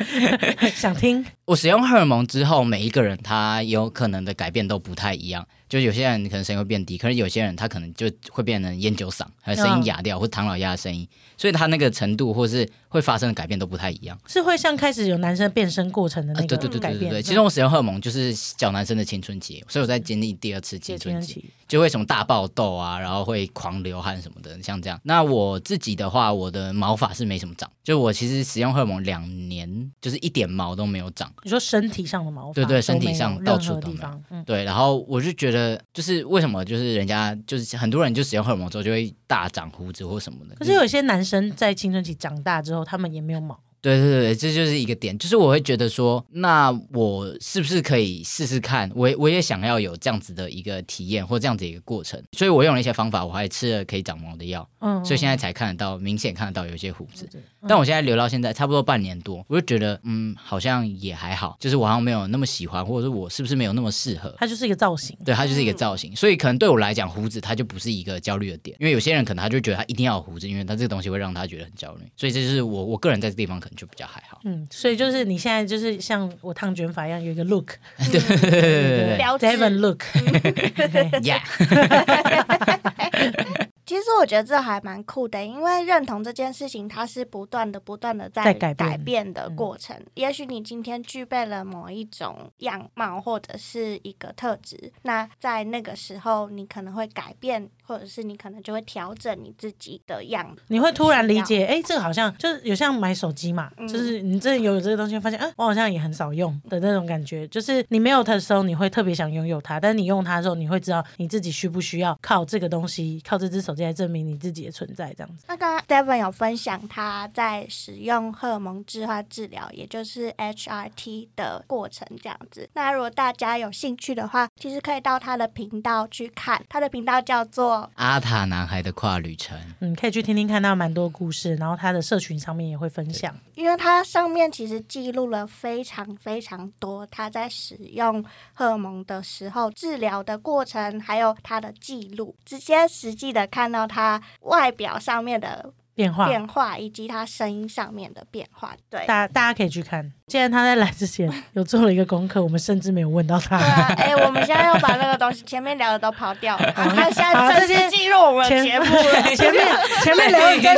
想听，我使用荷尔蒙之后，每一个人他有可能的改变都不太一样。就有些人可能声音会变低，可是有些人他可能就会变成烟酒嗓，还有声音哑掉，或唐老鸭的声音，所以他那个程度或是会发生的改变都不太一样。是会像开始有男生变身过程的那对对对。对对对，其实我使用荷尔蒙就是小男生的青春期，所以我在经历第二次青青春期。就会什么大爆痘啊，然后会狂流汗什么的，像这样。那我自己的话，我的毛发是没什么长，就我其实使用荷尔蒙两年，就是一点毛都没有长。你说身体上的毛发，对对身体上到处何都没有对，然后我就觉得，就是为什么就是人家就是很多人就使用荷尔蒙之后就会大长胡子或什么的。可是有些男生在青春期长大之后，他们也没有毛。对对对，这就是一个点，就是我会觉得说，那我是不是可以试试看？我我也想要有这样子的一个体验或这样子一个过程，所以我用了一些方法，我还吃了可以长毛的药，嗯，所以现在才看得到，明显看得到有一些胡子。嗯但我现在留到现在差不多半年多，我就觉得，嗯，好像也还好，就是我好像没有那么喜欢，或者是我是不是没有那么适合。它就是一个造型。对，它就是一个造型，所以可能对我来讲，胡子它就不是一个焦虑的点，因为有些人可能他就觉得他一定要有胡子，因为他这个东西会让他觉得很焦虑，所以这就是我我个人在这地方可能就比较还好。嗯，所以就是你现在就是像我烫卷发一样，有一个 look，对对对对对。标志。Devon look，对。对，Yeah，其实我觉得这还蛮酷的，因为认同这件事情，它是不断的、不断的在在改变。变的过程。也许你今天具备了某一种样貌或者是一个特质，那在那个时候，你可能会改变或者是你可能就会调整你自己的样子。你会突然理解，哎、这个好像就是有像买手机嘛，嗯就是你真的有这个东西，发现，啊，我好像也很少用的那种感觉。就是你没有它的时候，你会特别想拥有它，但是你用它的时候，你会知道你自己需不需要靠这个东西，靠这只手机来证明你自己的存在，这样子。那刚刚 Devon 有分享他在使用荷尔蒙置换治疗，也就是 HRT 的过程这样子。那如果大家有兴趣的话，其实可以到他的频道去看，他的频道叫做阿塔男孩的跨旅程，嗯，可以去听听看，他蛮多故事，然后他的社群上面也会分享。因为它上面其实记录了非常非常多他在使用荷尔蒙的时候治疗的过程，还有他的记录，直接实际的看到他外表上面的变化，变化，以及他声音上面的变化。对，大家大家可以去看。既然他在来之前有做了一个功课，我们甚至没有问到他。对啊，哎、我们现在要把那个东西前面聊的都抛掉了，啊他现好在正这些式进入我们节目了。前面 前面聊你在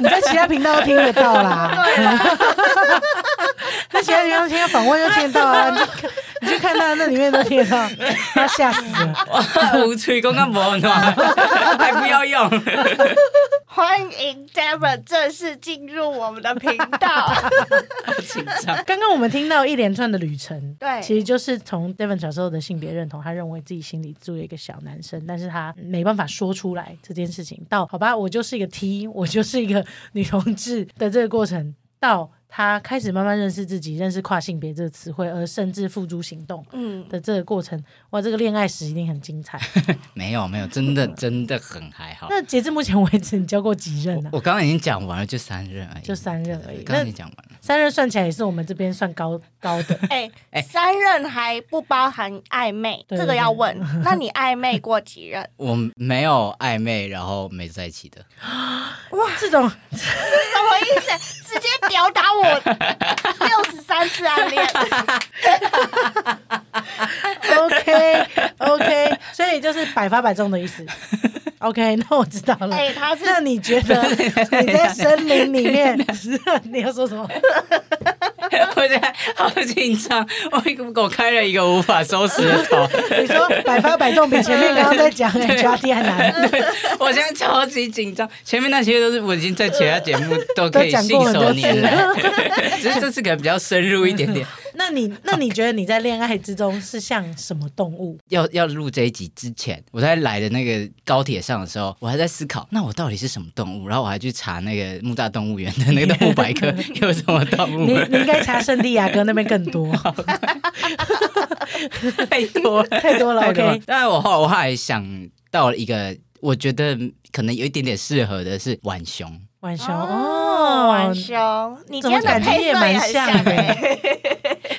你在其他频道都听得到啦，那 其他频道听到访问就听得到啊，你就看你去看他那里面都听得到，他吓死了。哇，无吹刚刚没暖，还不要用。欢迎 Devon 正式进入我们的频道。紧张。刚刚我们听到一连串的旅程，对其实就是从 Devon 小时候的性别认同，他认为自己心里住了一个小男生，但是他没办法说出来这件事情，到好吧，我就是一个 T，我就是一个女同志的这个过程，到他开始慢慢认识自己，认识跨性别这个词汇，而甚至付诸行动嗯，的这个过程，哇，这个恋爱史一定很精彩。没有没有，真的 真的很还好。那截至目前为止，你交过几任呢、啊？我刚刚已经讲完了，就三任而已，就三任而已刚刚已经讲完了。三任算起来也是我们这边算高 高的。哎、三任还不包含暧昧，对这个要问。那你暧昧过几任？我没有暧昧，然后没在一起的。哇这种什么意思？直接表达我六十三次暗恋。OK OK，所以就是百发百中的意思。OK，那我知道了。哎、他是那你觉得你在森林里面 你要说什么？我现在好紧张，我我开了一个无法收拾的头，你说百发百中比前面刚刚在讲 HRT 还难，我现在超级紧张。前面那些都是我已经在其他节目都可以信手拈来，了。只是这次可能比较深入一点点。那你 那你觉得你在恋爱之中是像什么动物？要要录这一集之前，我在来的那个高铁上的时候，我还在思考，那我到底是什么动物？然后我还去查那个木栅动物园的那个动物百科 有什么动物你，你应该查圣地亚哥那边更多，太多了太多了。OK，但是我后我后来想到了一个，我觉得可能有一点点适合的是浣熊。浣熊哦，哦浣，熊，你怎今天感觉你也配色也很蛮像的？欸。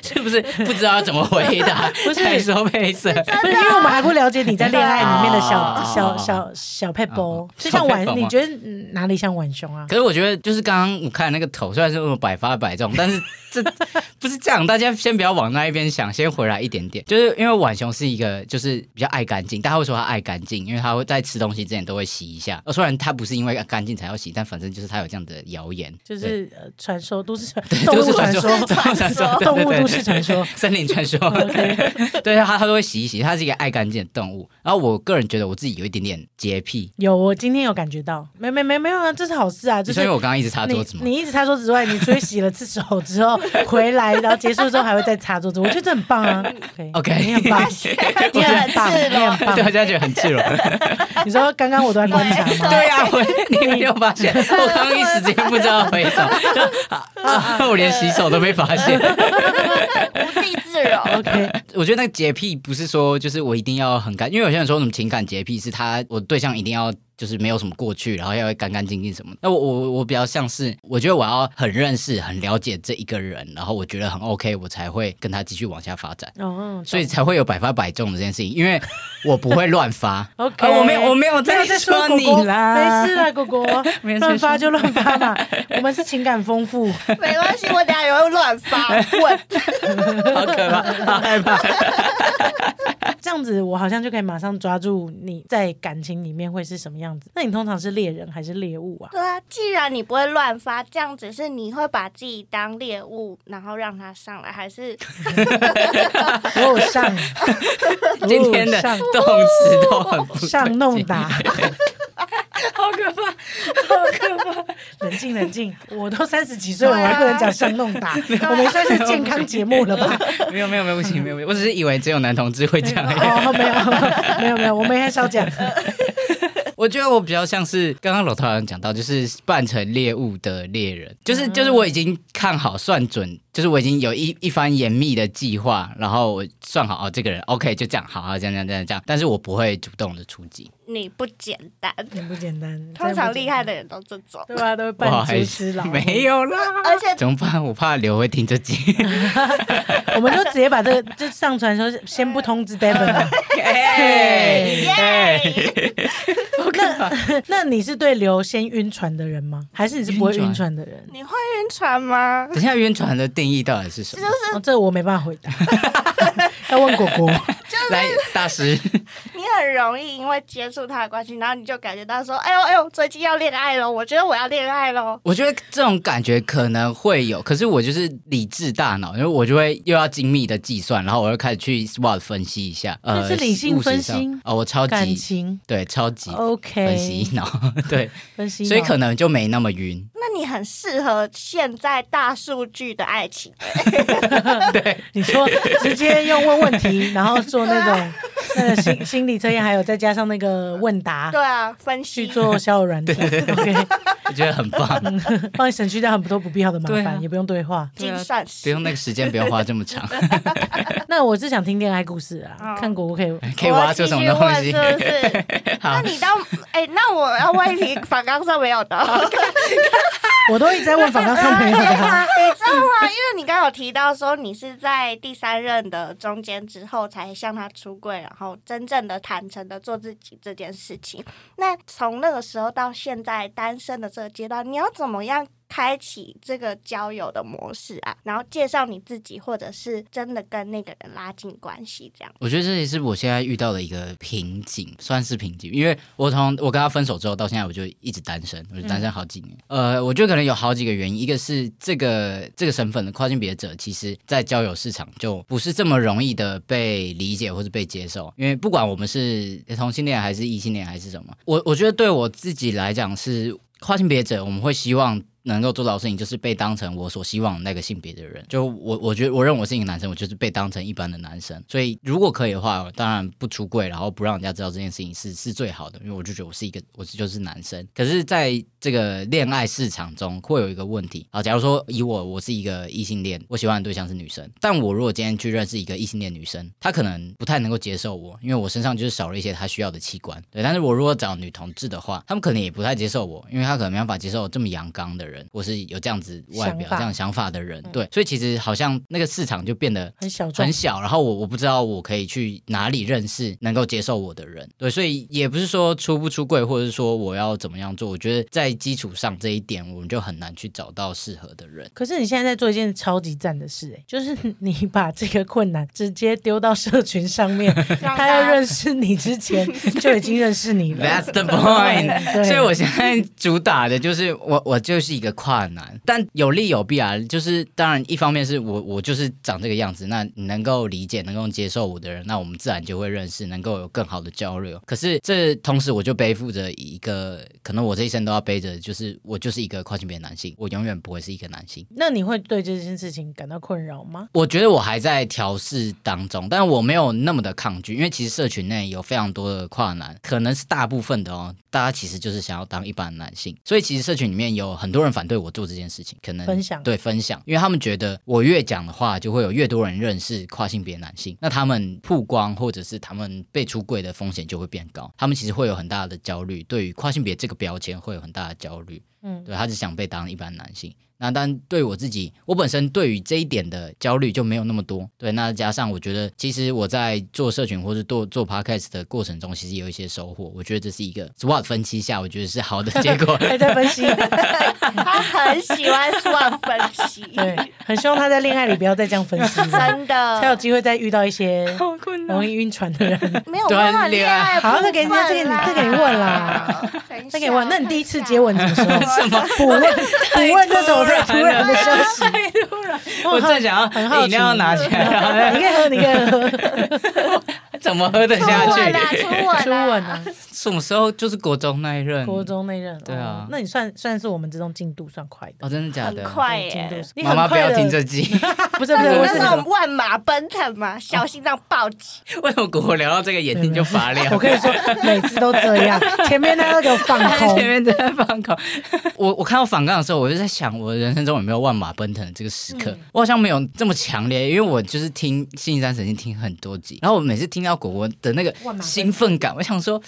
是不是？不知道要怎么回答？不是。你说配色，不是因为我们还不了解你在恋爱里面的小哦。小小小 e 哦 l 就像晚你觉得嗯哪里像晚熊啊？可是我觉得就是刚刚我看那个头，虽然是百发百中，但是这 不是这样。大家先不要往那一边想，先回来一点点。就是因为浣熊是一个就是比较爱干净，大家会说它爱干净，因为它会在吃东西之前都会洗一下。呃虽然它不是因为干净才要洗，但反正就是它有这样的谣言，就是呃传说都市传对动都市传说说，动物传说，动物都市传说。森林传说。对它它都会洗一洗，它是一个爱干净的动物。然后我个人觉得我自己有一点点洁癖，有我今天有感觉到，没没没没有啊，这是好事啊，就是因为我刚刚一直擦桌子嘛。你一直擦桌子之外，你除了洗了次手之后回来，然后结束之后还会再擦桌子，我觉得这很棒啊。OK，, OK 你很棒，你很棒，你很棒对，。我现在觉得很自然。你说刚刚我都在观察吗？对呀、我你没有发现，我刚刚一时之间不知道回什么，就我连洗手都没发现。无地自容。OK，我觉得那个洁癖不是说就是我一定要很干，因为有些人说什么情感洁癖是他我对象一定要就是没有什么过去，然后要干干净净什么。那我我我比较像是，我觉得我要很认识、很了解这一个人，然后我觉得很 OK，我才会跟他继续往下发展。哦，所以才会有百发百中的这件事情，因为 我不会乱发。OK，呃我没有我没有在在说你啦没事啦，果果 乱发就乱发嘛，我们是情感丰富。没关系，我等下也会乱发滚。好可怕，好害怕。这样子我好像就可以马上抓住你在感情里面会是什么样子。那你通常是猎人还是猎物啊？对啊，既然你不会乱发，这样子是你会把自己当猎物，然后让他上来，还是 我有上，今天的上动词都很不上弄 好可怕，好可怕！冷静冷静，我都三十几岁了，还不能讲相弄打，我们算是健康节目了吧？没有没有没有不行没有没有，我只是以为只有男同志会这样而已。哦，没有没有没有，我们很少讲。我觉得我比较像是刚刚老头好像讲到，就是扮成猎物的猎人，就是就是我已经看好算准，就是我已经有一一番严密的计划，然后我算好哦，这个人 OK 就这样，好好这样这样这样这样，但是我不会主动的出击，你不简单？你不简单，通常厉害的的人都这种，对吧？都会不好扮意思猪吃老，没有啦，而且怎么办？我怕刘会听这集，我们就直接把这个就上传说，先不通知 Devon 那那你是对刘先晕船的人吗？还是你是不会晕船的人？你会晕船吗？等一下晕船的定义到底是什么？哦，这我没办法回答，要问果果。来，大师，你很容易因为接触他的关系，然后你就感觉到说，哎呦哎呦，最近要恋爱了，我觉得我要恋爱喽。我觉得这种感觉可能会有，可是我就是理智大脑，因为我就会又要精密的计算，然后我又开始去 SWOT 分析一下。呃，那是理性分析哦，我超感级情对，超级 OK 分析脑，对，分析，所以可能就没那么晕。那你很适合现在大数据的爱情，对 你说直接用问问题，然后做那种那个心心理测验，还有再加上那个问答 对啊，分析。去做交友软件，OK，我觉得很棒，帮你省去掉很多不必要的麻烦，也不用对话。精算。师，不用那个时间，不用花这么长，那我是想听恋爱故事啊，哦。看果果可以。可以挖出什么东西。是不是？那你到哎、那我要问一题反纲上没有的，我都一直在问反纲上没有的啊，你知道吗？因为你刚刚有提到说你是在第三任的中间之后才向他出柜，然后真正的坦诚的做自己这件事情。那从那个时候到现在单身的这个阶段，你要怎么样？开启这个交友的模式啊，然后介绍你自己，或者是真的跟那个人拉近关系，这样。我觉得这也是我现在遇到的一个瓶颈，算是瓶颈，因为我从我跟他分手之后到现在，我就一直单身，我就单身好几年。呃，我觉得可能有好几个原因，一个是这个这个身份的跨性别者，其实在交友市场就不是这么容易的被理解或者被接受，因为不管我们是同性恋还是异性恋还是什么，我我觉得对我自己来讲是跨性别者，我们会希望。能够做到的事情就是被当成我所希望那个性别的人。就我，我觉得我认为我是一个男生，我就是被当成一般的男生。所以如果可以的话，当然不出柜，然后不让人家知道这件事情是是最好的，因为我就觉得我是一个我就是男生。可是在这个恋爱市场中会有一个问题啊，假如说以我我是一个异性恋，我喜欢的对象是女生，但我如果今天去认识一个异性恋女生，她可能不太能够接受我，因为我身上就是少了一些她需要的器官。对，但是我如果找女同志的话，他们可能也不太接受我，因为她可能没办法接受这么阳刚的人，或是有这样子外表这样想法的人。对，所以其实好像那个市场就变得很小很。小，然后我我不知道我可以去哪里认识能够接受我的人，对，所以也不是说出不出柜，或者是说我要怎么样做，我觉得在基础上这一点，我们就很难去找到适合的人。可是你现在在做一件超级赞的事、哎，就是 你把这个困难直接丢到社群上面，他要认识你之前 就已经认识你了。That's the point。所以我现在主打的就是我，我就是一个跨男，但有利有弊啊。就是当然，一方面是我我就是长这个样子，那你能够理解、能够接受我的人，那我们自然就会认识，能够有更好的交流。可是这同时我就背负着一个，可能我这一生都要背着，就是我就是一个跨性别男性，我永远不会是一个男性。那你会对这件事情感到困扰吗？我觉得我还在调试当中，但我没有那么的抗拒，因为其实社群内有非常多的跨男，可能是大部分的哦，大家其实就是想要当一般男性，所以其实社群里面有很多人反对我做这件事情，可能分享对分享，因为他们觉得我越讲的话，就会有越多人认识跨性别男性，那他们曝光或者是他们被出柜的风险就会变高，他们其实会有很大的焦虑，对于跨性别这个标签会有很大的焦虑。嗯，对，他只想被当一般男性。那但对我自己，我本身对于这一点的焦虑就没有那么多。对，那加上我觉得，其实我在做社群或是做做 podcast 的过程中，其实有一些收获。我觉得这是一个 SWOT 分析下，我觉得是好的结果。还在分析，他很喜欢 SWOT 分析，对，很希望他在恋爱里不要再这样分析，真的才有机会再遇到一些好困容易晕船的人。没有办法恋爱。好再给你这给你这给你问啦。再给你问，那你第一次接吻怎么时候？什么？不问不问这种太突然的消息，我正想要饮料拿起来，你可以喝，你可以喝，怎么喝得下去？初吻啊，初吻啊，什么时候？就是国中那一任。国中那一任，对啊哦那你算算是我们之中进度算快的哦，，真的假的？很快耶。妈妈不要听这集。不 是不是，我是那种万马奔腾嘛，小心脏暴击。为什么我聊到这个眼睛就发亮？我跟你说，每次都这样，前面那个给我放空前，面在放空。我我看到反杠的时候，我就在想，我的人生中有没有万马奔腾的这个时刻？我好像没有这么强烈，因为我就是听《星期三神经》听很多集，然后我每次听到果果的那个兴奋感，我想说。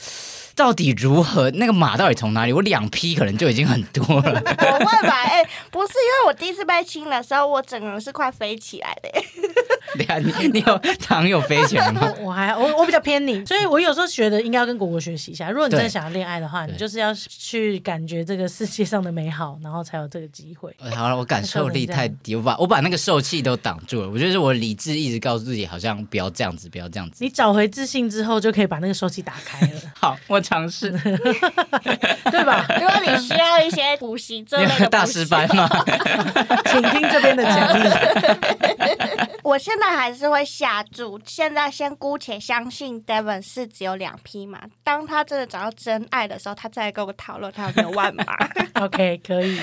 到底如何？那个马到底从哪里？我两匹可能就已经很多了。我会吧？哎、不是，因为我第一次被亲的时候，我整个人是快飞起来的。对啊，你你有糖有飞起来吗？我还我我比较偏你，所以我有时候觉得应该要跟果果学习一下。如果你真的想要恋爱的话，你就是要去感觉这个世界上的美好，然后才有这个机会。好了，我感受力太低，我把我把那个受气都挡住了。我觉得是我理智一直告诉自己，好像不要这样子，不要这样子。你找回自信之后，就可以把那个受气打开了，好，我尝试。对吧？如果你需要一些补习这类的大师班吗？请听这边的讲义。我现在还是会下注。现在先姑且相信 Devon 是只有两匹马，当他真的找到真爱的时候，他再来跟我讨论他有没有万马。OK，可以，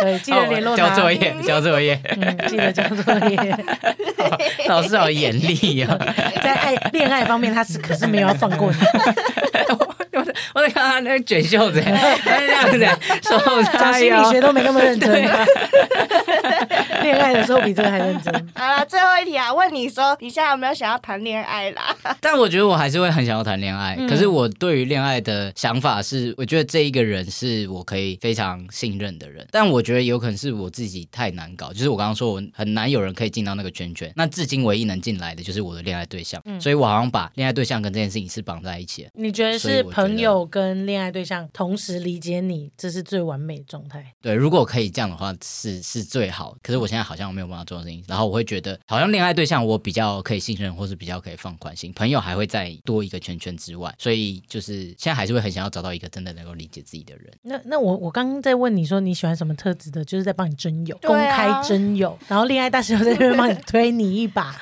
可以记得联络他。交作业，交作业。嗯，记得交作业。老师好严厉啊！在爱恋爱方面，他是可是没有要放过你。我我在看他那个卷袖子，他是这样子，手讲 心理学都没那么认真，恋爱的时候比这个还认真。好了，最后一题啊，问你说，你现在有没有想要谈恋爱啦？但我觉得我还是会很想要谈恋爱，嗯。可是我对于恋爱的想法是，我觉得这一个人是我可以非常信任的人，但我觉得有可能是我自己太难搞，就是我刚刚说我很难有人可以进到那个圈圈，那至今唯一能进来的就是我的恋爱对象，嗯。所以我好像把恋爱对象跟这件事情是绑在一起的。你觉得是朋友跟恋爱对象同时理解你，这是最完美的状态？对，如果可以这样的话，是是最好。可是我现在好像没有办法做到这件事情，然后我会觉得，好像恋爱对象我比较可以信任，或是比较可以放宽心，朋友还会再多一个圈圈之外，所以就是现在还是会很想要找到一个真的能够理解自己的人。那那我我刚刚在问你说你喜欢什么特质的，就是在帮你征友，啊公开征友，然后恋爱大师又在这边帮你推你一把。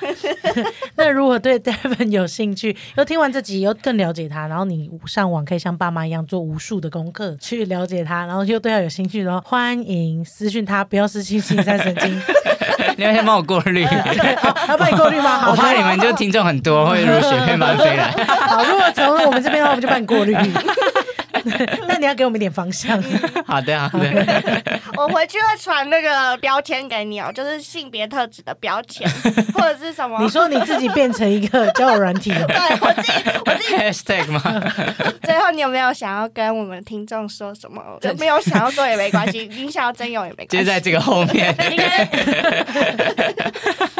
那如果对 Devon 有兴趣，又听完这集又更了解他，然后你上网可以像爸妈一样做无数的功课去了解他，然后又对他有兴趣然后，欢迎私讯他，不要私信星期三神经，你要先帮我过滤，好要帮你过滤吗？好，我怕你们就听众很多，会如雪片般飞来。好，如果从我们这边的话，我们就帮你过滤。那你要给我们一点方向。好的，好的。我回去会传那个标签给你哦，就是性别特质的标签，或者是什么？你说你自己变成一个交友软体哦，对我自己，我自己 Hashtag 吗？最后，你有没有想要跟我们听众说什么？没有想要说也没关系，你想要征友也没关系。接在这个后面。应该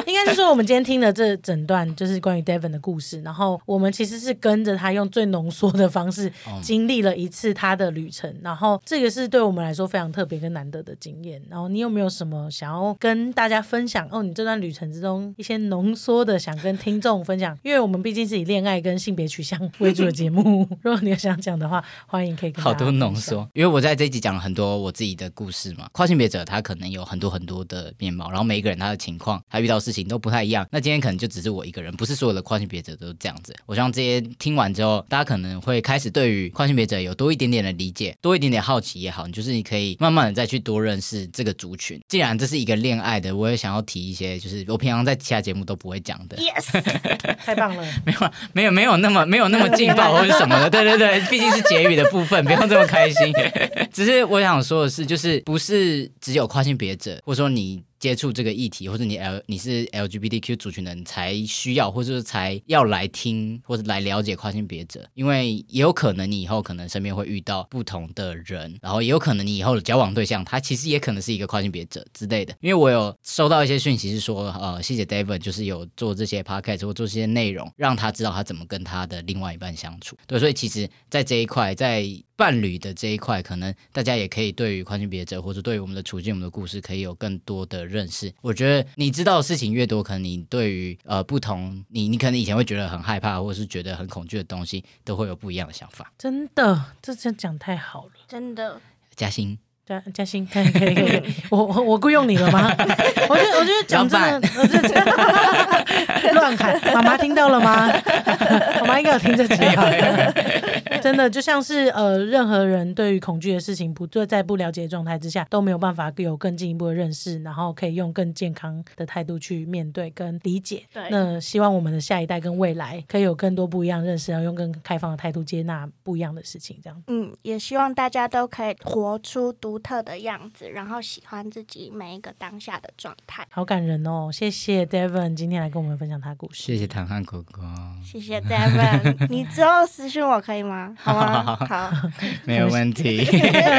应该是说，我们今天听的这整段就是关于 Devon 的故事，然后我们其实是跟着他用最浓缩的方式哦经历了一次他的旅程，然后这个是对我们来说非常特别跟难得的经验。然后你有没有什么想要跟大家分享？哦，你这段旅程之中一些浓缩的想跟听众分享，因为我们毕竟是以恋爱跟性别取向为主的节目，如果你有想讲的话，欢迎可以跟好多浓。缩，因为我在这一集讲了很多我自己的故事嘛。跨性别者他可能有很多很多的面貌，然后每一个人他的情况，他遇到事情都不太一样。那今天可能就只是我一个人，不是所有的跨性别者都这样子。我希望这些听完之后，大家可能会开始对于跨性别者有多一点点的理解，多一点点好奇也好，就是你可以慢慢的再去多认识这个族群。既然这是一个恋爱的，我也想要提一些，就是我平常在其他节目都不会讲的。Yes，太棒了！没有，没有，没有那么没有那么劲爆或者什么的。对对对，毕竟是结语的部分，不用这么开心。只是我想说的是，就是不是只有跨性别者，或者说你。接触这个议题，或者你 L 你是 LGBTQ 族群的人才需要，或者是才要来听或者来了解跨性别者，因为也有可能你以后可能身边会遇到不同的人，然后也有可能你以后的交往对象他其实也可能是一个跨性别者之类的。因为我有收到一些讯息是说，呃，谢谢 David 就是有做这些 podcast 或做这些内容，让他知道他怎么跟他的另外一半相处。对，所以其实，在这一块，在伴侣的这一块，可能大家也可以对于跨性别者或者对于我们的处境、我们的故事，可以有更多的认识。我觉得你知道的事情越多，可能你对于呃不同你你可能以前会觉得很害怕，或者是觉得很恐惧的东西，都会有不一样的想法。真的，这真讲太好了。真的，嘉欣，嘉嘉欣，可以可以可以，我我我雇佣你了吗？我觉得我觉得讲真的，我觉得 乱喊，妈妈听到了吗？妈妈应该有听这集吧？真的就像是呃，任何人对于恐惧的事情不在不了解的状态之下，都没有办法有更进一步的认识，然后可以用更健康的态度去面对跟理解。对那希望我们的下一代跟未来可以有更多不一样的认识，然后用更开放的态度接纳不一样的事情，这样。嗯，也希望大家都可以活出独特的样子，然后喜欢自己每一个当下的状态。好感人哦！谢谢 Devon 今天来跟我们分享他的故事。谢谢唐汉哥哥，谢谢 Devon，你之后私讯我可以吗？好吗？好，没有问题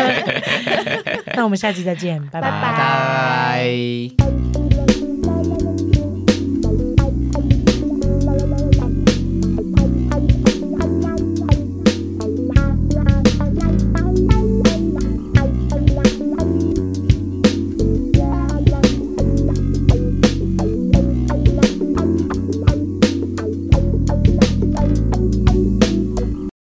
那我们下期再见，拜拜拜拜。